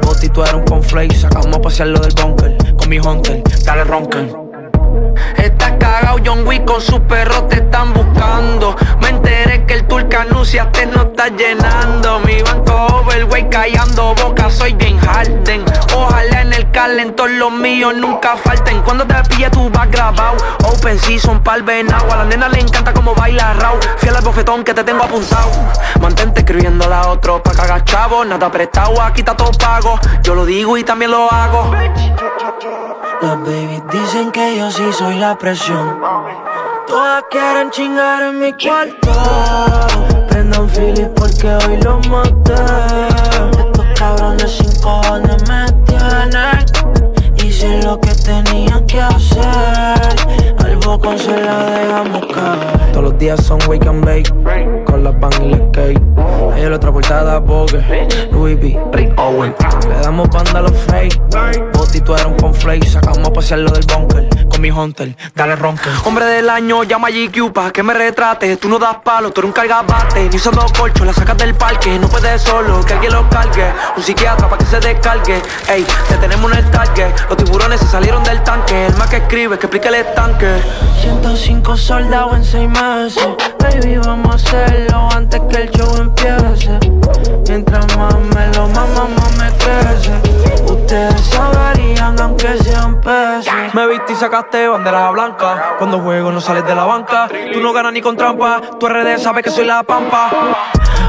Boti tú eres un conflake. Sacamos a pasear lo del bunker Con mi hunter, dale roncan Estás John Wick con sus perros te están buscando. Me enteré que el Turcanucia te no está llenando. Mi banco overweight callando boca, soy bien Harden. Ojalá en el calentor los míos nunca falten. Cuando te pille tú vas grabado. Open season pa'l venado. A la nena le encanta como baila raw. Fiel al bofetón que te tengo apuntado. Mantente escribiendo a otro pa' cagar chavo. Nada prestado, aquí está todo pago. Yo lo digo y también lo hago. Las babies dicen que yo sí soy la presión. Todas quieren chingar en mi cuarto. Prendan Philip porque hoy lo maté. Estos cabrones sin cojones me tienen. Hice lo que tenía que hacer. Al bocón se la dejamos caer. Todos los días son wake and bake Con la pan y la cake Ayer otra portada Vogue Louis V Le damos banda a los fake Boti tú eres un conflake Sacamos a pasear lo del bunker Con con mi hunter, dale ronca. Hombre del año, llama a GQ pa' que me retrate. Tú no das palo, tú eres un cargabate. Ni usando colcho, la sacas del parque. No puedes solo, que alguien lo cargue. Un psiquiatra pa' que se descargue. Ey, te tenemos en el target. Los tiburones se salieron del tanque. El más que escribe, que explique el estanque. 105 soldados en 6 meses. Baby, vamos a hacerlo antes que el show empiece. Mientras más me lo mama, más me crece. Ustedes saberían aunque sean peces. Me viste y sacaste bandera blanca. Cuando juego no sales de la banca. Tú no ganas ni con trampa. Tu RD sabe que soy la pampa.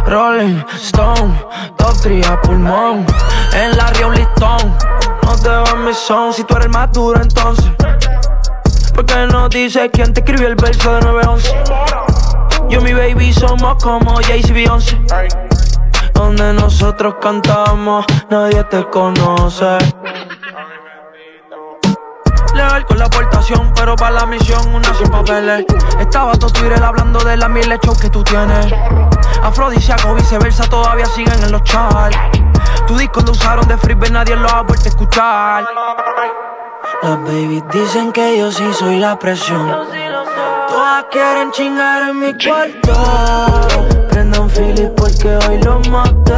Rolling Stone, top 3 a pulmón. En la Rio Listón. No te va mi son si tú eres más duro entonces. Porque no dices quién te escribió el verso de 911. Yo y mi baby somos como Jay-Z Beyoncé. Donde nosotros cantamos, nadie te conoce. Legal con la aportación, pero para la misión una sin papeles. Estaba todo Twitter hablando de las mil shows que tú tienes. Afrodisíaco, viceversa, todavía siguen en los charts. Tu disco lo usaron de freebie, nadie lo ha vuelto a escuchar. Las babies dicen que yo sí soy la presión. Todas quieren chingar en mi cuarto. Prendan Philip porque hoy lo maté.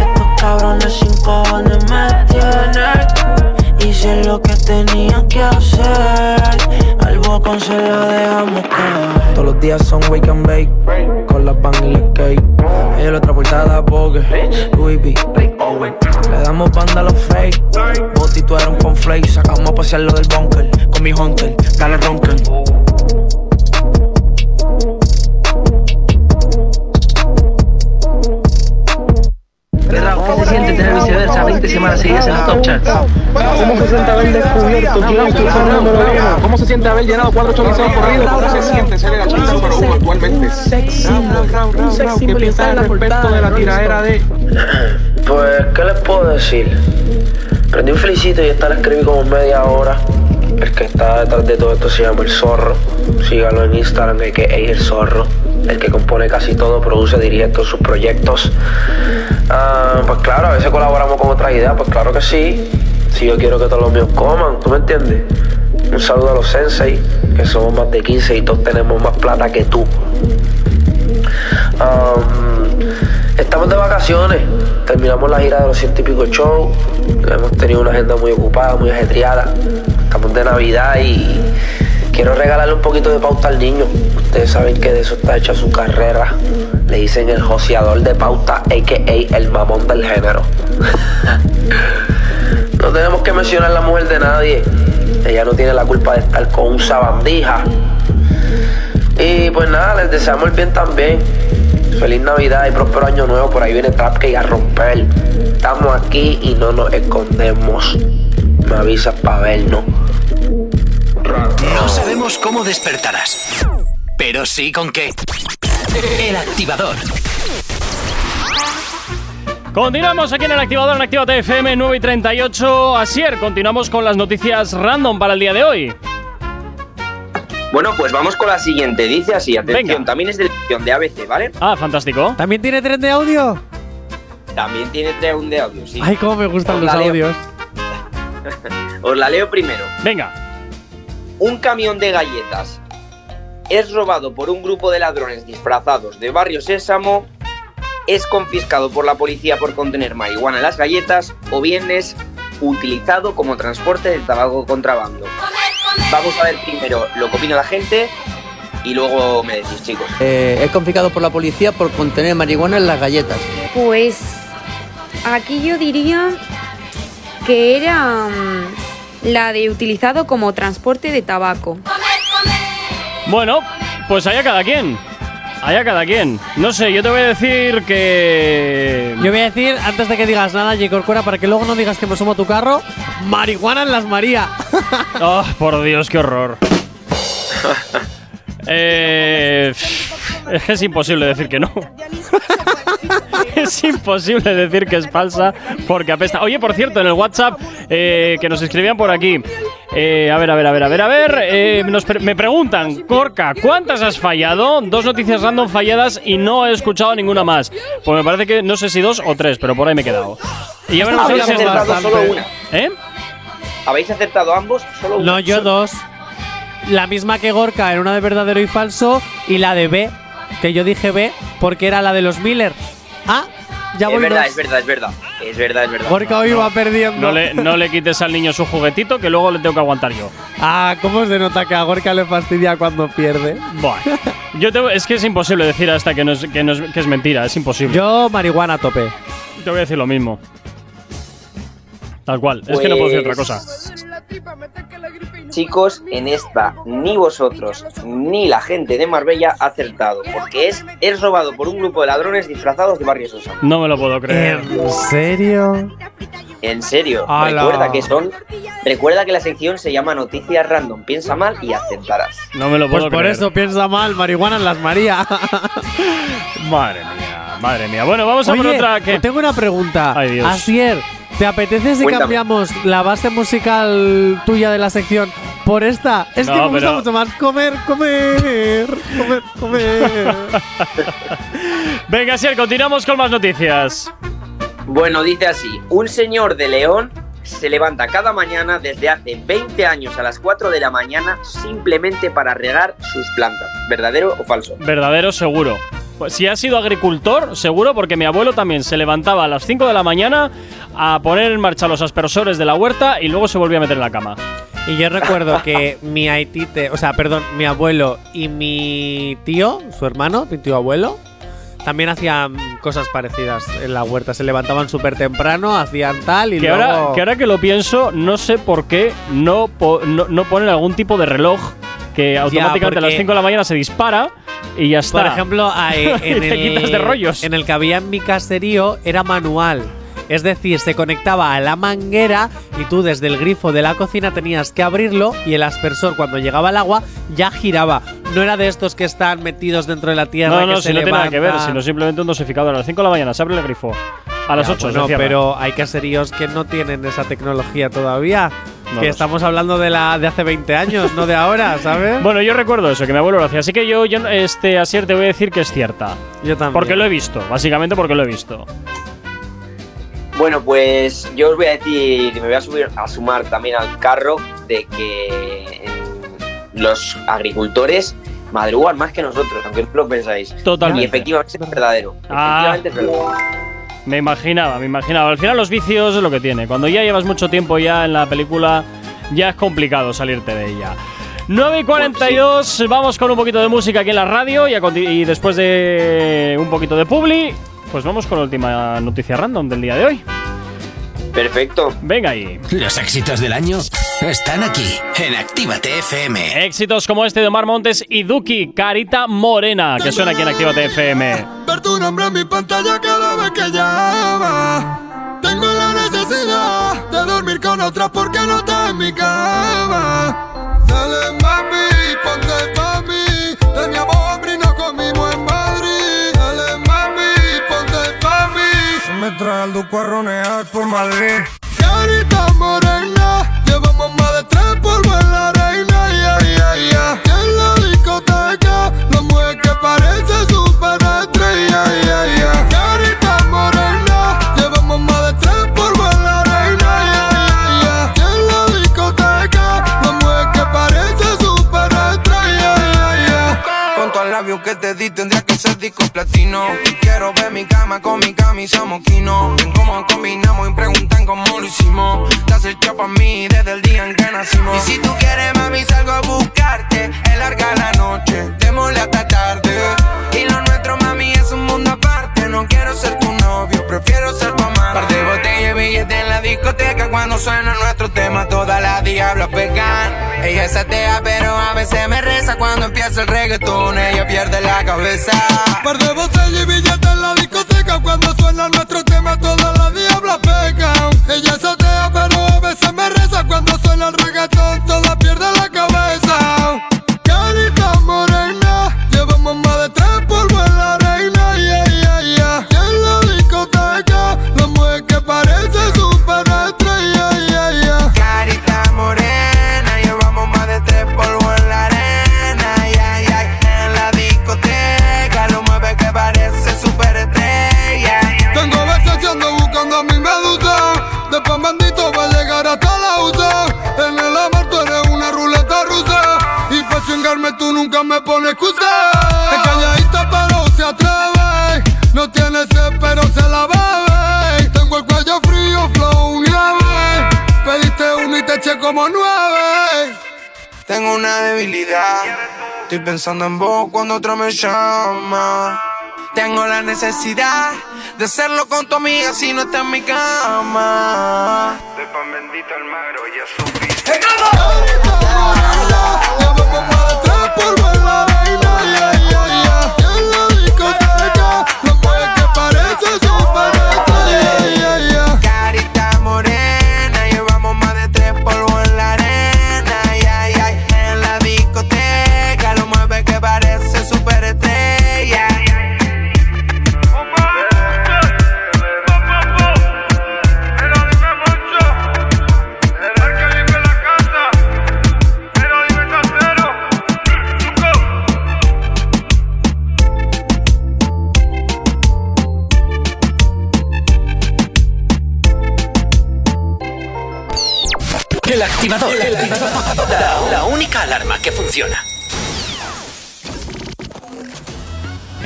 Estos cabrones sin cojones me tienen. Hice lo que tenía que hacer. Al bocón se la dejamos caer. Todos los días son wake and bake. Con la pan y la cake Ella la otra portada Vogue Louis V. Le damos banda a los fake. Boti tú eres un conflake Sacamos a pasear lo del bunker. Con mi hunter, dale roncan ¿Qué se siente tener viceversa 20 semanas seguidas en los top charts? ¿Cómo se siente haber descubierto quién es Fernando Lorena? ¿Cómo se siente haber llenado cuatro choriceos corridos? ¿Cómo se siente ser el artista número uno actualmente? Sex symbol. ¿Qué piensas al respecto de la tiradera de...? Pues, ¿qué les puedo decir? Prendí un felicito y esta la escribí como media hora. El que está detrás de todo esto se llama El Zorro. Sígalo en Instagram, que es El Zorro. El que compone casi todo, produce, dirige todos sus proyectos. Ah, pues claro, a veces colaboramos con otras ideas, pues claro que sí. Si yo quiero que todos los míos coman, ¿tú me entiendes? Un saludo a los sensei, que somos más de 15 y todos tenemos más plata que tú. Um, estamos de vacaciones, terminamos la gira de los ciento y pico shows, hemos tenido una agenda muy ocupada, muy ajetreada, estamos de Navidad y quiero regalarle un poquito de pauta al niño. Ustedes saben que de eso está hecha su carrera. Le dicen el joseador de pauta, a.k.a. el mamón del género. no tenemos que mencionar la mujer de nadie. Ella no tiene la culpa de estar con un sabandija. Y pues nada, les deseamos el bien también. Feliz Navidad y próspero año nuevo. Por ahí viene Trapke a romper. Estamos aquí y no nos escondemos. Me avisas para vernos. No sabemos cómo despertarás, pero sí con qué. El activador. Continuamos aquí en el activador en Actívate FM 9 y 38. Asier, continuamos con las noticias random para el día de hoy. Bueno, pues vamos con la siguiente. Dice así, atención, también es de la edición de ABC, ¿vale? Ah, fantástico. ¿También tiene tren de audio? También tiene tren de audio, sí. Ay, cómo me gustan Os los audios. Os la leo primero. Venga. Un camión de galletas es robado por un grupo de ladrones disfrazados de Barrio Sésamo, es confiscado por la policía por contener marihuana en las galletas o bien es utilizado como transporte de tabaco contrabando. Vamos a ver primero lo que opina la gente y luego me decís, chicos. Eh, es confiscado por la policía por contener marihuana en las galletas. Pues aquí yo diría que era mm, la de utilizado como transporte de tabaco. Bueno, pues allá cada quien. Allá cada quien. No sé, yo te voy a decir que. Yo voy a decir, antes de que digas nada, J. Corcuera, para que luego no digas que me sumo a tu carro, marihuana en las María. Oh, por Dios, qué horror. Eh, es que es imposible decir que no. es imposible decir que es falsa porque apesta. Oye, por cierto, en el WhatsApp eh, que nos escribían por aquí. eh, a ver, a ver, a ver, a ver, a ver. eh, nos pre- me preguntan, Corca, ¿cuántas has fallado? Dos noticias random falladas y no he escuchado ninguna más. Pues me parece que no sé si dos o tres, pero por ahí me he quedado. Y ya veremos Habéis si es solo una. ¿Eh? ¿Habéis acertado ambos? Solo No, yo dos. La misma que Gorka en una de verdadero y falso y la de B, que yo dije B porque era la de los Miller. Ah, ya es voy verdad, dos. es verdad, es verdad. Es verdad, es verdad. Gorka hoy va perdiendo. No le, no le quites al niño su juguetito que luego le tengo que aguantar yo. Ah, ¿cómo se nota que a Gorka le fastidia cuando pierde? Bueno, yo te- es que es imposible decir hasta que, no es, que, no es, que es mentira, es imposible. Yo marihuana a tope. Te voy a decir lo mismo. Tal cual, es que no puedo decir otra cosa. Chicos, en esta ni vosotros ni la gente de Marbella ha acertado, porque es, es robado por un grupo de ladrones disfrazados de Barrio Sosa. No me lo puedo creer. ¿En serio? En serio, ¡Hala! recuerda que son. Recuerda que la sección se llama Noticias Random. Piensa mal y acertarás. No me lo Pues puedo por creer. eso piensa mal, marihuana en las María. Madre mía, madre mía. Bueno, vamos a por Oye, otra que. tengo una pregunta. Ay, Dios. Asier, ¿te apetece si Cuéntame. cambiamos la base musical tuya de la sección por esta? Es que me gusta mucho más comer, comer, comer, comer. Venga, Sier, continuamos con más noticias. Bueno, dice así: un señor de León se levanta cada mañana desde hace 20 años a las 4 de la mañana simplemente para regar sus plantas. ¿Verdadero o falso? Verdadero seguro. Pues si has sido agricultor, seguro, porque mi abuelo también se levantaba a las 5 de la mañana a poner en marcha los aspersores de la huerta y luego se volvía a meter en la cama. y yo recuerdo que mi aitite, o sea, perdón, mi abuelo y mi tío, su hermano, mi tío abuelo, también hacían cosas parecidas en la huerta. Se levantaban súper temprano, hacían tal y Que luego… ahora, que ahora que lo pienso, no sé por qué no, po- no, no ponen algún tipo de reloj que automáticamente a las porque- 5 de la mañana se dispara y ya está. Por ejemplo, en, el, de rollos. en el que había en mi caserío era manual. Es decir, se conectaba a la manguera y tú desde el grifo de la cocina tenías que abrirlo y el aspersor cuando llegaba el agua ya giraba. No era de estos que están metidos dentro de la tierra. no, que no, se si no tiene nada que ver, sino simplemente un dosificador. A las 5 de la mañana se abre el grifo. A las Ya, 8 bueno, se cierra. pero hay caseríos que no tienen esa tecnología todavía. No que estamos hablando de la de hace 20 años, no de ahora, ¿sabes? Bueno, yo recuerdo eso, que mi abuelo lo hacía. Así que yo, yo este, Asier, te voy a decir que es cierta. Yo también. Porque lo he visto, básicamente porque lo he visto. Bueno, pues yo os voy a decir, y me voy a subir a sumar también al carro de que en los agricultores madrugan más que nosotros, aunque no lo pensáis. Totalmente. Y efectivamente es verdadero. Ah. Efectivamente es verdadero. Me imaginaba, me imaginaba. Al final los vicios es lo que tiene. Cuando ya llevas mucho tiempo ya en la película, ya es complicado salirte de ella. 9 y 42, vamos con un poquito de música aquí en la radio y, y después de un poquito de publi, pues vamos con la última noticia random del día de hoy. Perfecto. Venga ahí. Los éxitos del año están aquí, en Actívate FM. Éxitos como este de Omar Montes y Duki, Carita Morena, que suena aquí en Actívate FM. Ver tu nombre en mi pantalla cada vez que llama. Tengo la necesidad de dormir con otras porque no estás en mi cama. Dale mami, ponte pa' mí. Teníamos hambre y nos comimos en Madrid. Dale mami, ponte pa' mí. Me trae el duco a ronear por Madrid. Carita morena, llevamos más de tres polvos en di tendría que ser disco platino. Quiero ver mi cama con mi camisa moquino. Ven cómo combinamos y preguntan cómo lo hicimos. Te has hecho pa' mí desde el día en que nacimos. Y si tú quieres, mami, salgo a buscarte. Es larga la noche, démosle hasta tarde. Y lo nuestro, mami, es un mundo aparte. No quiero ser tu novio, prefiero ser tu amante. Par de botella y billetes en la discoteca. Cuando suena nuestro tema, todas las diablas pegan. Ella es atea, pero a veces me reza. Cuando empieza el reggaetón, ella pierde la cabeza. Par de botellas y billetes en la discoteca Cuando suena nuestro tema todas las diablas pecan Ella es atea pero a veces me reza Cuando suena el reggaetón toda pierde la cabeza Carita morena me pone excusa. Es calladita pero se atreve. No tiene sed pero se la bebe. Tengo el cuello frío, flow nieve. Pediste uno y te eché como nueve. Tengo una debilidad. Estoy pensando en vos cuando otro me llama. Tengo la necesidad de hacerlo con tu amiga si no está en mi cama. De pan bendito al magro, ya Carita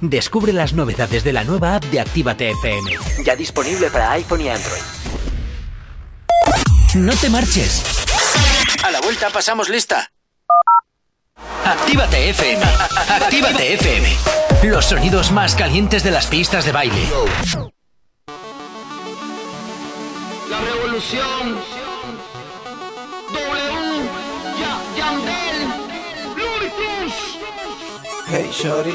Descubre las novedades de la nueva app de Actívate FM. Ya disponible para iPhone y Android. No te marches. A la vuelta pasamos lista. Actívate FM. Actívate FM. Los sonidos más calientes de las pistas de baile. La revolución. W, ya, Yandel, Luis Hey Shorty,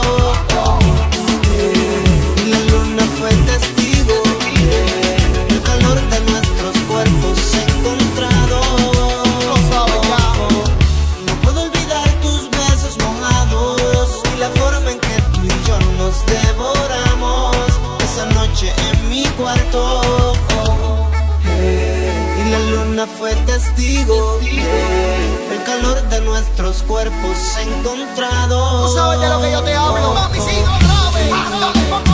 El calor de nuestros cuerpos encontrados. Tú sabes de lo que yo te hablo. Mami, sigue otra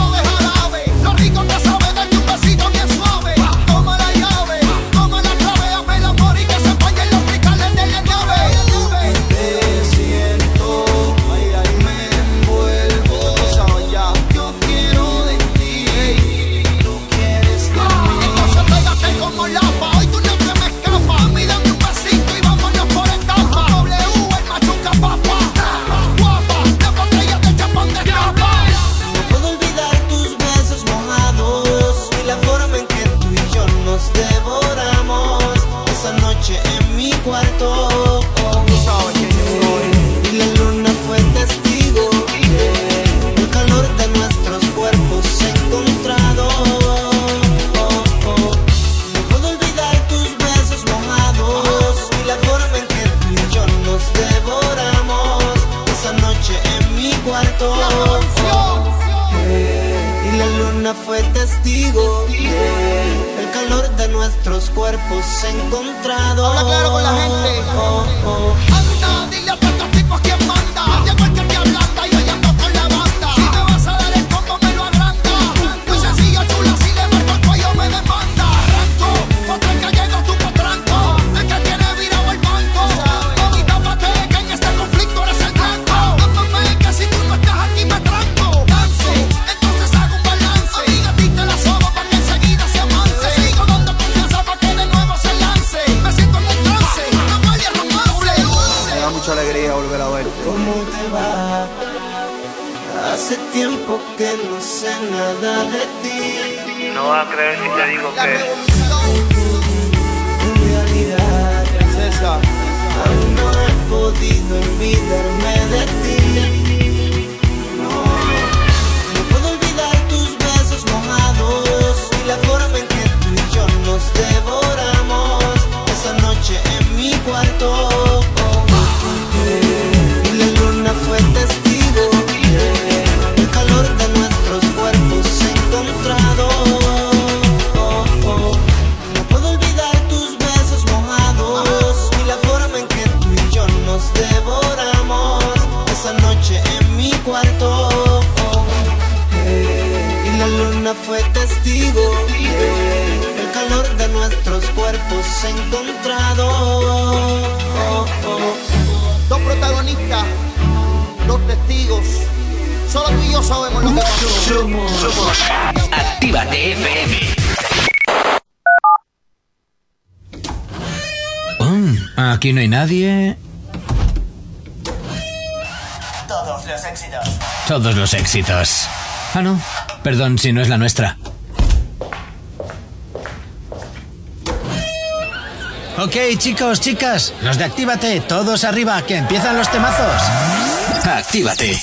luna fue testigo. El calor de nuestros cuerpos encontrados. Habla claro con la gente. Anda, dile a estos tipos quién manda. Llegó el que te otra vez y te digo que amigos. Solo tú y yo sabemos lo que pasó. Somos, somos. Actívate FM. Oh, ah, aquí no hay nadie. Todos los éxitos. Todos los éxitos. Ah, no. Perdón si no es la nuestra. Ok, chicos, chicas, los de Actívate, todos arriba, que empiezan los temazos. Actívate.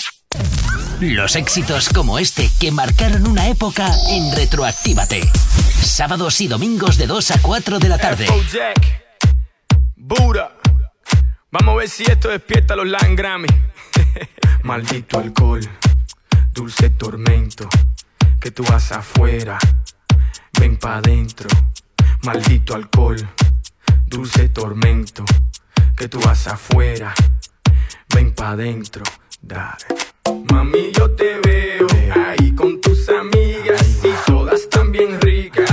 Los éxitos como este que marcaron una época en Retroactívate. Sábados y domingos de 2 a 4 de la tarde. Jack, Buda. Vamos a ver si esto despierta los Langrami. Maldito alcohol, dulce tormento. Que tú vas afuera, ven pa' dentro. Maldito alcohol, dulce tormento. Que tú vas afuera Ven pa' adentro, dale. Mami, yo te veo ahí con tus amigas y todas tan bien ricas.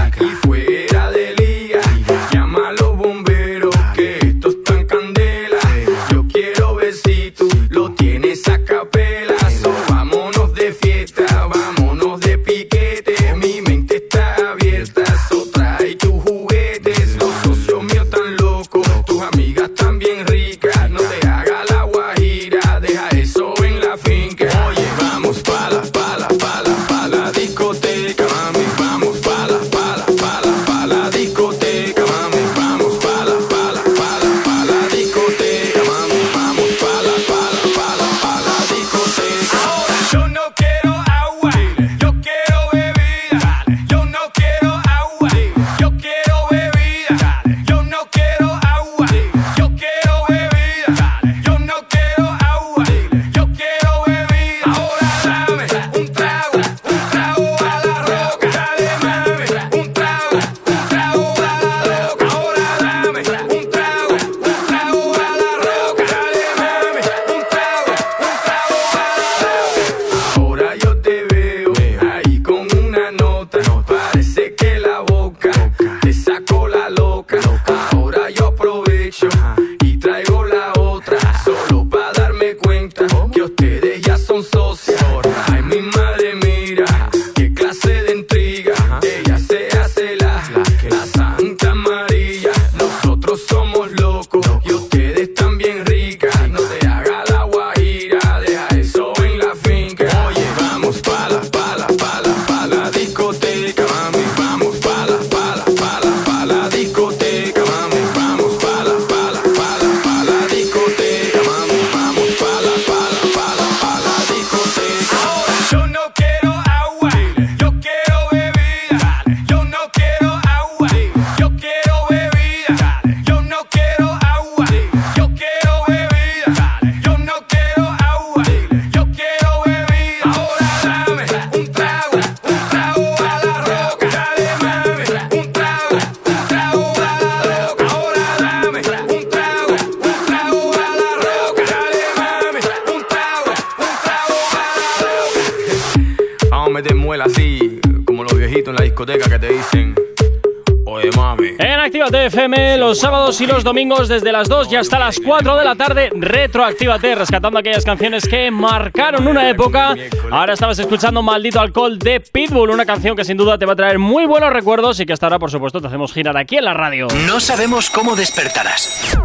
domingos desde las 2 y hasta las 4 de la tarde. Retroactívate, rescatando aquellas canciones que marcaron una época. Ahora estabas escuchando Maldito Alcohol de Pitbull, una canción que sin duda te va a traer muy buenos recuerdos y que hasta ahora, por supuesto, te hacemos girar aquí en la radio. No sabemos cómo despertarás,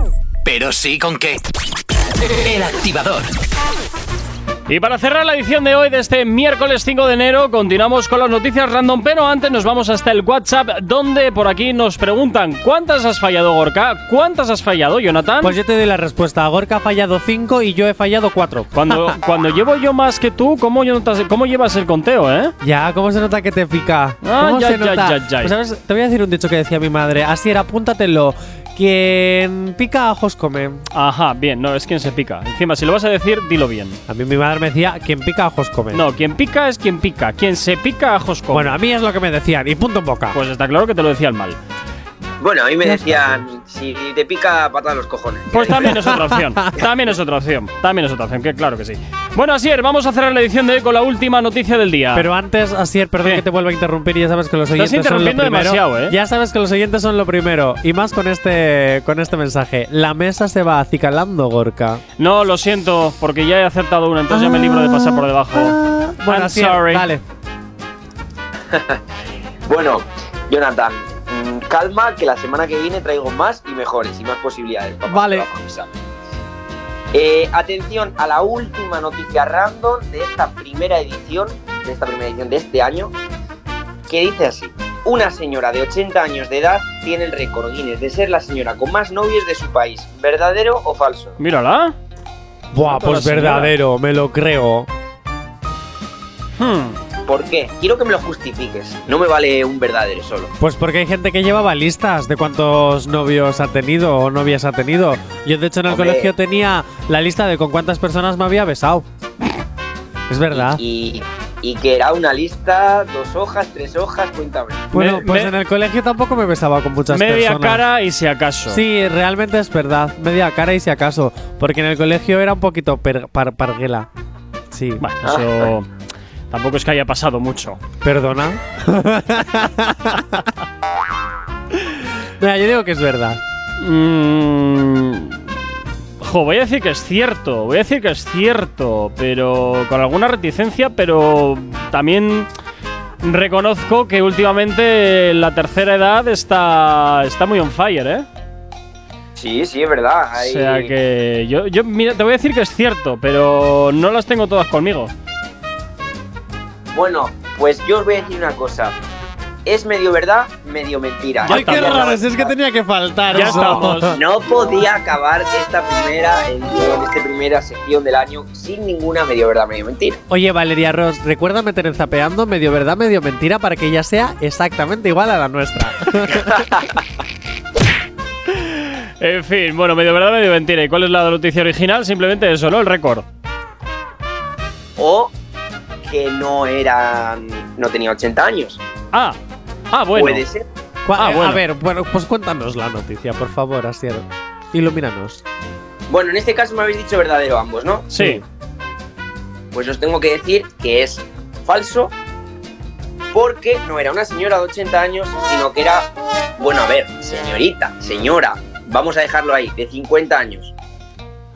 pero sí con qué. El activador. Y para cerrar la edición de hoy de este miércoles 5 de enero, continuamos con las noticias random, pero antes nos vamos hasta el WhatsApp, donde por aquí nos preguntan ¿cuántas has fallado, Gorka? ¿Cuántas has fallado, Jonathan? Pues yo te doy la respuesta. Gorka ha fallado 5 y yo he fallado 4. Cuando, cuando llevo yo más que tú, ¿cómo, notas- ¿cómo llevas el conteo, eh? Ya, ¿cómo se nota que te pica? Ah, ¿Cómo ya, se ya, nota? ya. Pues, ¿sabes? Te voy a decir un dicho que decía mi madre. Así era, apúntatelo. Quien pica ajos come. Ajá, bien, no, es quien se pica. Encima, si lo vas a decir, dilo bien. A mí mi madre me decía, quien pica ajos come. No, quien pica es quien pica. Quien se pica, ajos come. Bueno, a mí es lo que me decían, y punto en boca. Pues está claro que te lo decían mal. Bueno, a mí me decían, si te pica, patada los cojones. Pues también es otra opción. También es otra opción. También es otra opción, que claro que sí. Bueno, Asier, vamos a cerrar la edición de hoy con la última noticia del día. Pero antes, Asier, perdón ¿Qué? que te vuelva a interrumpir, ya sabes que los Estás oyentes son lo primero. demasiado, ¿eh? Ya sabes que los oyentes son lo primero. Y más con este, con este mensaje. La mesa se va acicalando, Gorka. No, lo siento, porque ya he acertado una, entonces ya me libro de pasar por debajo. Bueno, I'm Asier, sorry. dale. Bueno, Jonathan, calma que la semana que viene traigo más y mejores y más posibilidades. papá, Vale. Eh, atención a la última noticia random de esta primera edición, de esta primera edición de este año, que dice así. Una señora de 80 años de edad tiene el récord Guinness de ser la señora con más novios de su país. ¿Verdadero o falso? Mírala. Buah, pues verdadero, me lo creo. Hmm. ¿Por qué? Quiero que me lo justifiques. No me vale un verdadero solo. Pues porque hay gente que llevaba listas de cuántos novios ha tenido o novias ha tenido. Yo, de hecho, en el Hombre. colegio tenía la lista de con cuántas personas me había besado. Es verdad. Y, y que era una lista, dos hojas, tres hojas, cuéntame. Bueno, pues me- en el colegio tampoco me besaba con muchas Media personas. cara y si acaso. Sí, realmente es verdad. Media cara y si acaso. Porque en el colegio era un poquito par- parguela. Sí. Bueno, eso tampoco es que haya pasado mucho. ¿Perdona? Mira, yo digo que es verdad. Mm, jo, voy a decir que es cierto, voy a decir que es cierto, pero con alguna reticencia, pero también reconozco que últimamente la tercera edad está, está muy on fire, ¿eh? Sí, sí, es verdad. O sea que yo, yo, mira, te voy a decir que es cierto, pero no las tengo todas conmigo. Bueno, pues yo os voy a decir una cosa. Es medio verdad, medio mentira. Ya Ay, qué raro, es que tenía que faltar Ya eso. estamos. No podía acabar esta primera edición, esta primera sección del año sin ninguna medio verdad, medio mentira. Oye, Valeria Ross, recuerda meter en zapeando medio verdad, medio mentira para que ella sea exactamente igual a la nuestra. En fin, bueno, medio verdad, medio mentira. ¿Y cuál es la noticia original? Simplemente eso, ¿no? El récord. O que no eran. no tenía 80 años. Ah, ah, bueno. Puede ser. Ah, eh, bueno. A ver, bueno, pues cuéntanos la noticia, por favor, Asier. Ilumínanos. Bueno, en este caso me habéis dicho verdadero ambos, ¿no? Sí. Pues os tengo que decir que es falso. Porque no era una señora de 80 años, sino que era. Bueno, a ver, señorita, señora. Vamos a dejarlo ahí, de 50 años.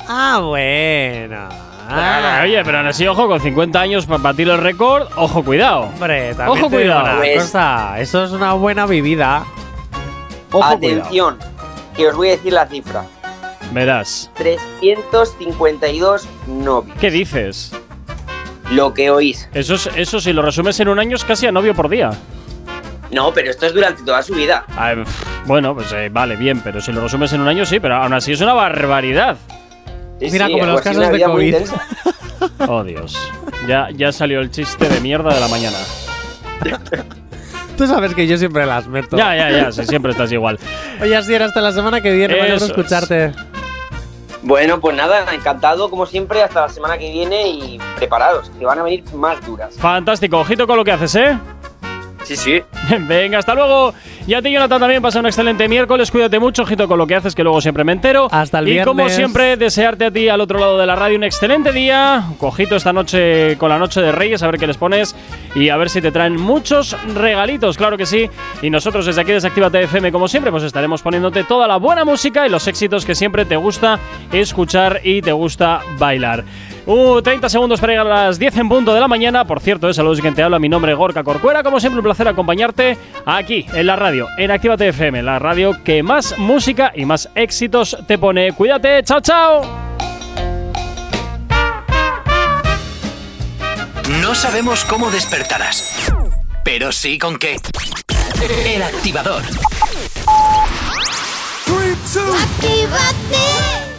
Ah, bueno. Ah, oye, pero aún así, ojo, con 50 años para batir el récord, ojo, cuidado. Hombre, también Ojo, te digo cuidado. una Pues- cosa, Eso es una buena vivida. Ojo, cuidado. Atención, que os voy a decir la cifra. Verás. 352 novios. ¿Qué dices? Lo que oís. Eso, es- eso si lo resumes en un año es casi a novio por día. No, pero esto es durante toda su vida. Ah, pf, bueno, pues eh, vale, bien, pero si lo resumes en un año sí, pero aún así es una barbaridad. Sí, Mira, sí, como en los sí, casos de COVID. Oh, Dios. Ya, ya salió el chiste de mierda de la mañana. Tú sabes que yo siempre las meto. Ya, ya, ya, si siempre estás igual. Oye, Asier, hasta la semana que viene. Me es. escucharte. Bueno, pues nada, encantado como siempre hasta la semana que viene y preparados, que van a venir más duras. Fantástico, ojito con lo que haces, ¿eh? Sí, sí. Venga, hasta luego. Y a ti, Jonathan, también pasa un excelente miércoles. Cuídate mucho, ojito con lo que haces, que luego siempre me entero. Hasta el y como viernes. siempre, desearte a ti al otro lado de la radio un excelente día. Cojito esta noche con la noche de Reyes, a ver qué les pones y a ver si te traen muchos regalitos, claro que sí. Y nosotros desde aquí, desde Actívate FM, como siempre, pues estaremos poniéndote toda la buena música y los éxitos que siempre te gusta escuchar y te gusta bailar. Uh, 30 segundos para llegar a las 10 en punto de la mañana. Por cierto, eh, saludos y quien te habla. Mi nombre es Gorka Corcuera. Como siempre, un placer acompañarte aquí en la radio, en Actívate FM, la radio que más música y más éxitos te pone. Cuídate, chao, chao. No sabemos cómo despertarás, pero sí con qué. El activador. Actívate.